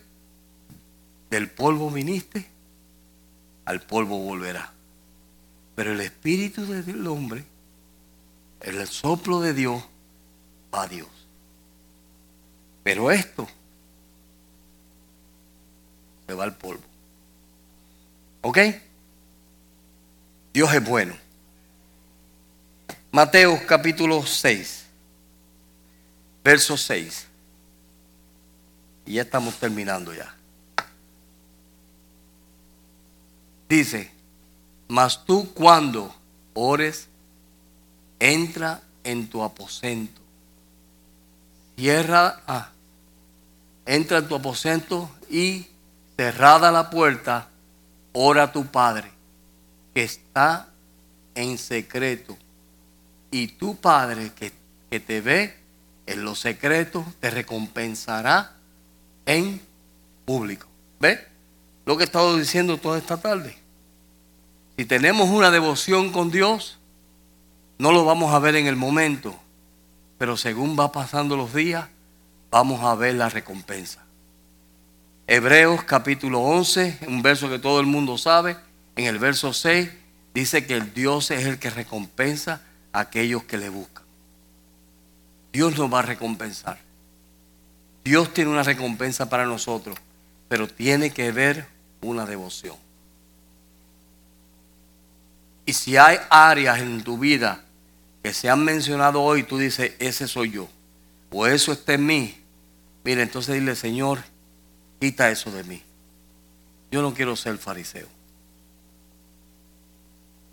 Del polvo viniste, al polvo volverá. Pero el espíritu del hombre, el soplo de Dios, va a Dios. Pero esto se va al polvo. ¿Ok? Dios es bueno. Mateo capítulo 6, verso 6. Y ya estamos terminando ya. Dice, mas tú cuando ores, entra en tu aposento. Cierra, ah, entra en tu aposento y cerrada la puerta, ora a tu Padre, que está en secreto. Y tu Padre que, que te ve en los secretos, te recompensará en público. ¿Ve? Lo que he estado diciendo toda esta tarde. Si tenemos una devoción con Dios, no lo vamos a ver en el momento, pero según va pasando los días, vamos a ver la recompensa. Hebreos capítulo 11, un verso que todo el mundo sabe, en el verso 6 dice que el Dios es el que recompensa aquellos que le buscan. Dios nos va a recompensar. Dios tiene una recompensa para nosotros, pero tiene que haber una devoción. Y si hay áreas en tu vida que se han mencionado hoy, tú dices, ese soy yo, o eso está en mí, mire, entonces dile, Señor, quita eso de mí. Yo no quiero ser fariseo.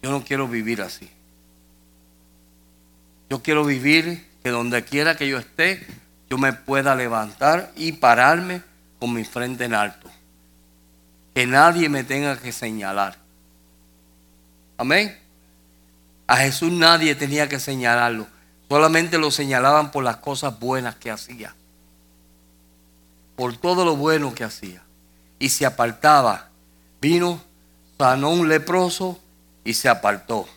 Yo no quiero vivir así. Yo quiero vivir que donde quiera que yo esté, yo me pueda levantar y pararme con mi frente en alto. Que nadie me tenga que señalar. Amén. A Jesús nadie tenía que señalarlo. Solamente lo señalaban por las cosas buenas que hacía. Por todo lo bueno que hacía. Y se apartaba. Vino, sanó un leproso y se apartó.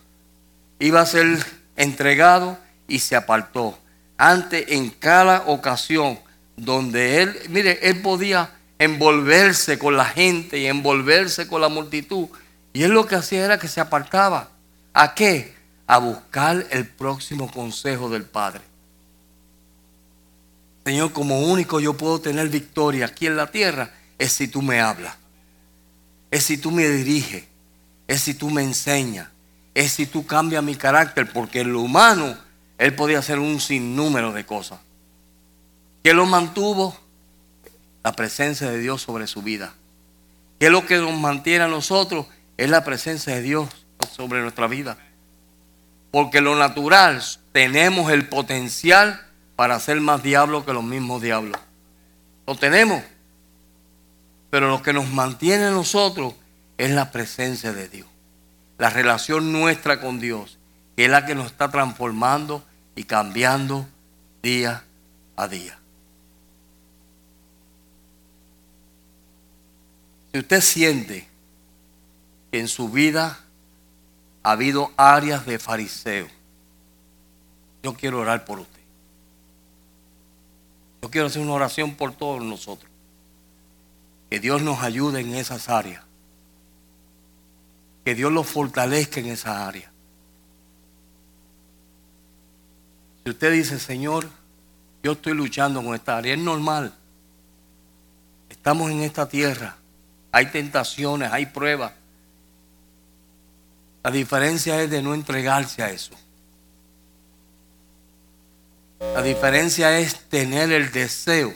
Iba a ser entregado y se apartó antes en cada ocasión donde él, mire, él podía envolverse con la gente y envolverse con la multitud. Y él lo que hacía era que se apartaba. ¿A qué? A buscar el próximo consejo del Padre. Señor, como único yo puedo tener victoria aquí en la tierra es si tú me hablas. Es si tú me diriges. Es si tú me enseñas. Es si tú cambias mi carácter. Porque en lo humano él podía hacer un sinnúmero de cosas. ¿Qué lo mantuvo? La presencia de Dios sobre su vida. ¿Qué es lo que nos mantiene a nosotros? Es la presencia de Dios sobre nuestra vida. Porque lo natural, tenemos el potencial para ser más diablos que los mismos diablos. Lo tenemos. Pero lo que nos mantiene a nosotros es la presencia de Dios la relación nuestra con Dios, que es la que nos está transformando y cambiando día a día. Si usted siente que en su vida ha habido áreas de fariseo, yo quiero orar por usted. Yo quiero hacer una oración por todos nosotros. Que Dios nos ayude en esas áreas. Que Dios los fortalezca en esas áreas. Si usted dice, Señor, yo estoy luchando con esta área, es normal. Estamos en esta tierra. Hay tentaciones, hay pruebas. La diferencia es de no entregarse a eso. La diferencia es tener el deseo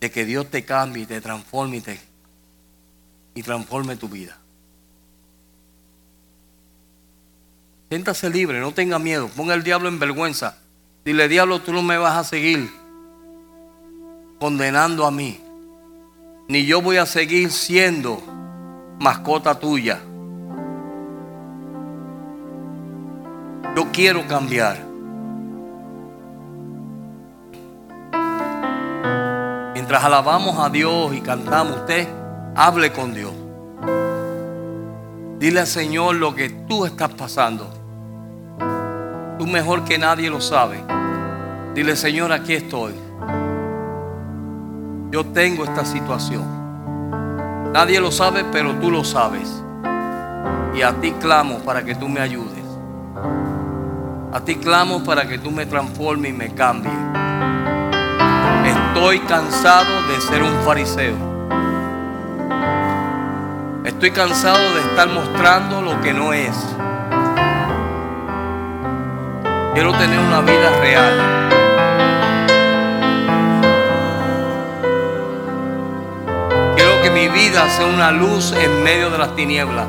de que Dios te cambie, te transforme y, te, y transforme tu vida. Siéntase libre, no tenga miedo. Ponga el diablo en vergüenza. Dile, diablo, tú no me vas a seguir condenando a mí. Ni yo voy a seguir siendo mascota tuya. Yo quiero cambiar. Mientras alabamos a Dios y cantamos, usted hable con Dios. Dile al Señor lo que tú estás pasando. Tú mejor que nadie lo sabes. Dile, Señor, aquí estoy. Yo tengo esta situación. Nadie lo sabe, pero tú lo sabes. Y a ti clamo para que tú me ayudes. A ti clamo para que tú me transformes y me cambies. Estoy cansado de ser un fariseo. Estoy cansado de estar mostrando lo que no es. Quiero tener una vida real. Quiero que mi vida sea una luz en medio de las tinieblas.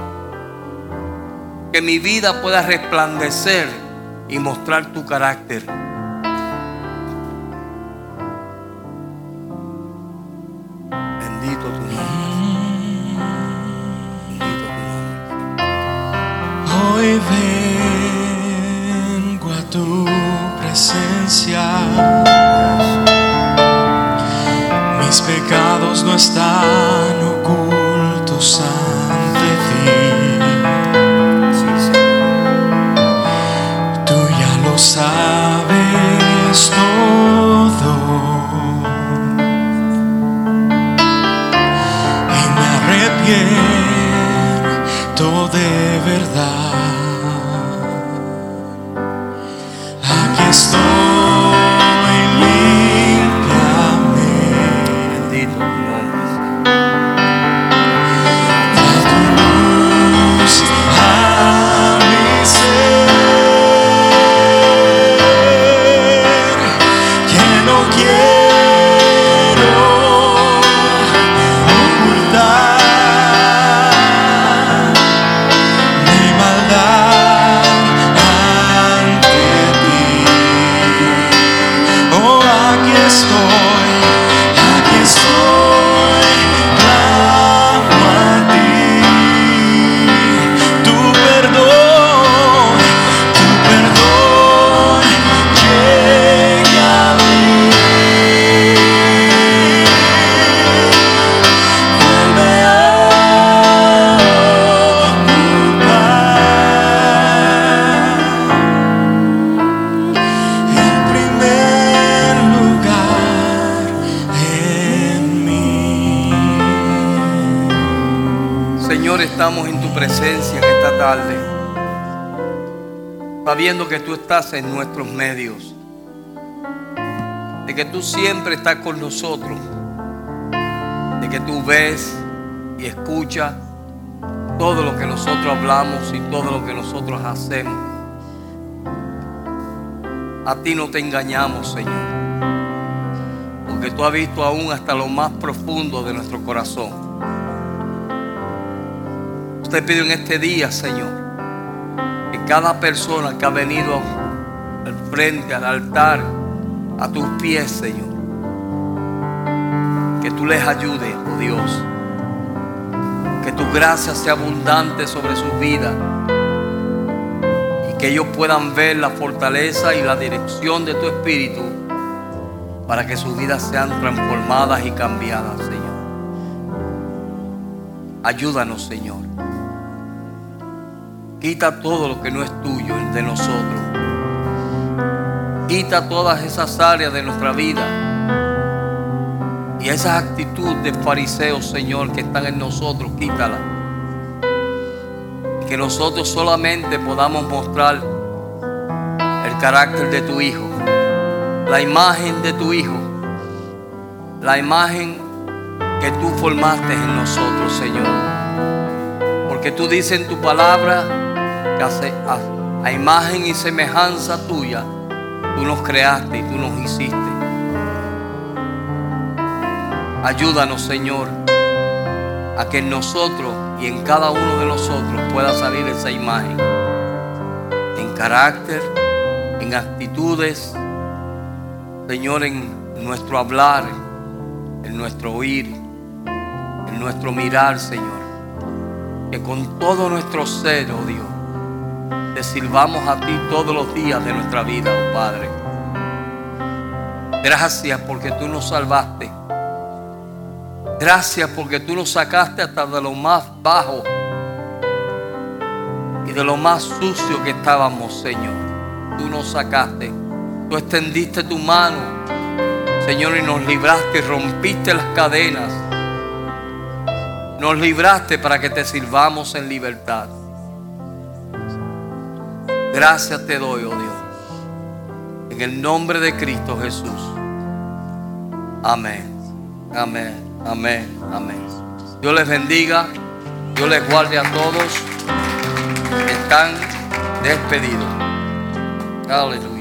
Que mi vida pueda resplandecer y mostrar tu carácter. En nuestros medios, de que tú siempre estás con nosotros, de que tú ves y escuchas todo lo que nosotros hablamos y todo lo que nosotros hacemos. A ti no te engañamos, Señor, porque tú has visto aún hasta lo más profundo de nuestro corazón. Te pido en este día, Señor, que cada persona que ha venido al frente, al altar, a tus pies, Señor, que tú les ayudes, oh Dios, que tu gracia sea abundante sobre sus vidas y que ellos puedan ver la fortaleza y la dirección de tu Espíritu para que sus vidas sean transformadas y cambiadas, Señor. Ayúdanos, Señor. Quita todo lo que no es tuyo de nosotros. Quita todas esas áreas de nuestra vida. Y esa actitud de fariseos, Señor, que están en nosotros, quítala. Que nosotros solamente podamos mostrar el carácter de tu Hijo, la imagen de tu Hijo, la imagen que tú formaste en nosotros, Señor. Porque tú dices en tu palabra que hace- a, a imagen y semejanza tuya, tú nos creaste y tú nos hiciste. Ayúdanos, Señor, a que en nosotros y en cada uno de nosotros pueda salir esa imagen. En carácter, en actitudes, Señor, en nuestro hablar, en nuestro oír, en nuestro mirar, Señor. Que con todo nuestro ser, oh Dios, te sirvamos a ti todos los días de nuestra vida, oh Padre. Gracias porque tú nos salvaste. Gracias porque tú nos sacaste hasta de lo más bajo y de lo más sucio que estábamos, Señor. Tú nos sacaste. Tú extendiste tu mano, Señor, y nos libraste, rompiste las cadenas. Nos libraste para que te sirvamos en libertad. Gracias te doy, oh Dios. En el nombre de Cristo Jesús. Amén. Amén. Amén. Amén. Dios les bendiga. Dios les guarde a todos. Están despedidos. Aleluya.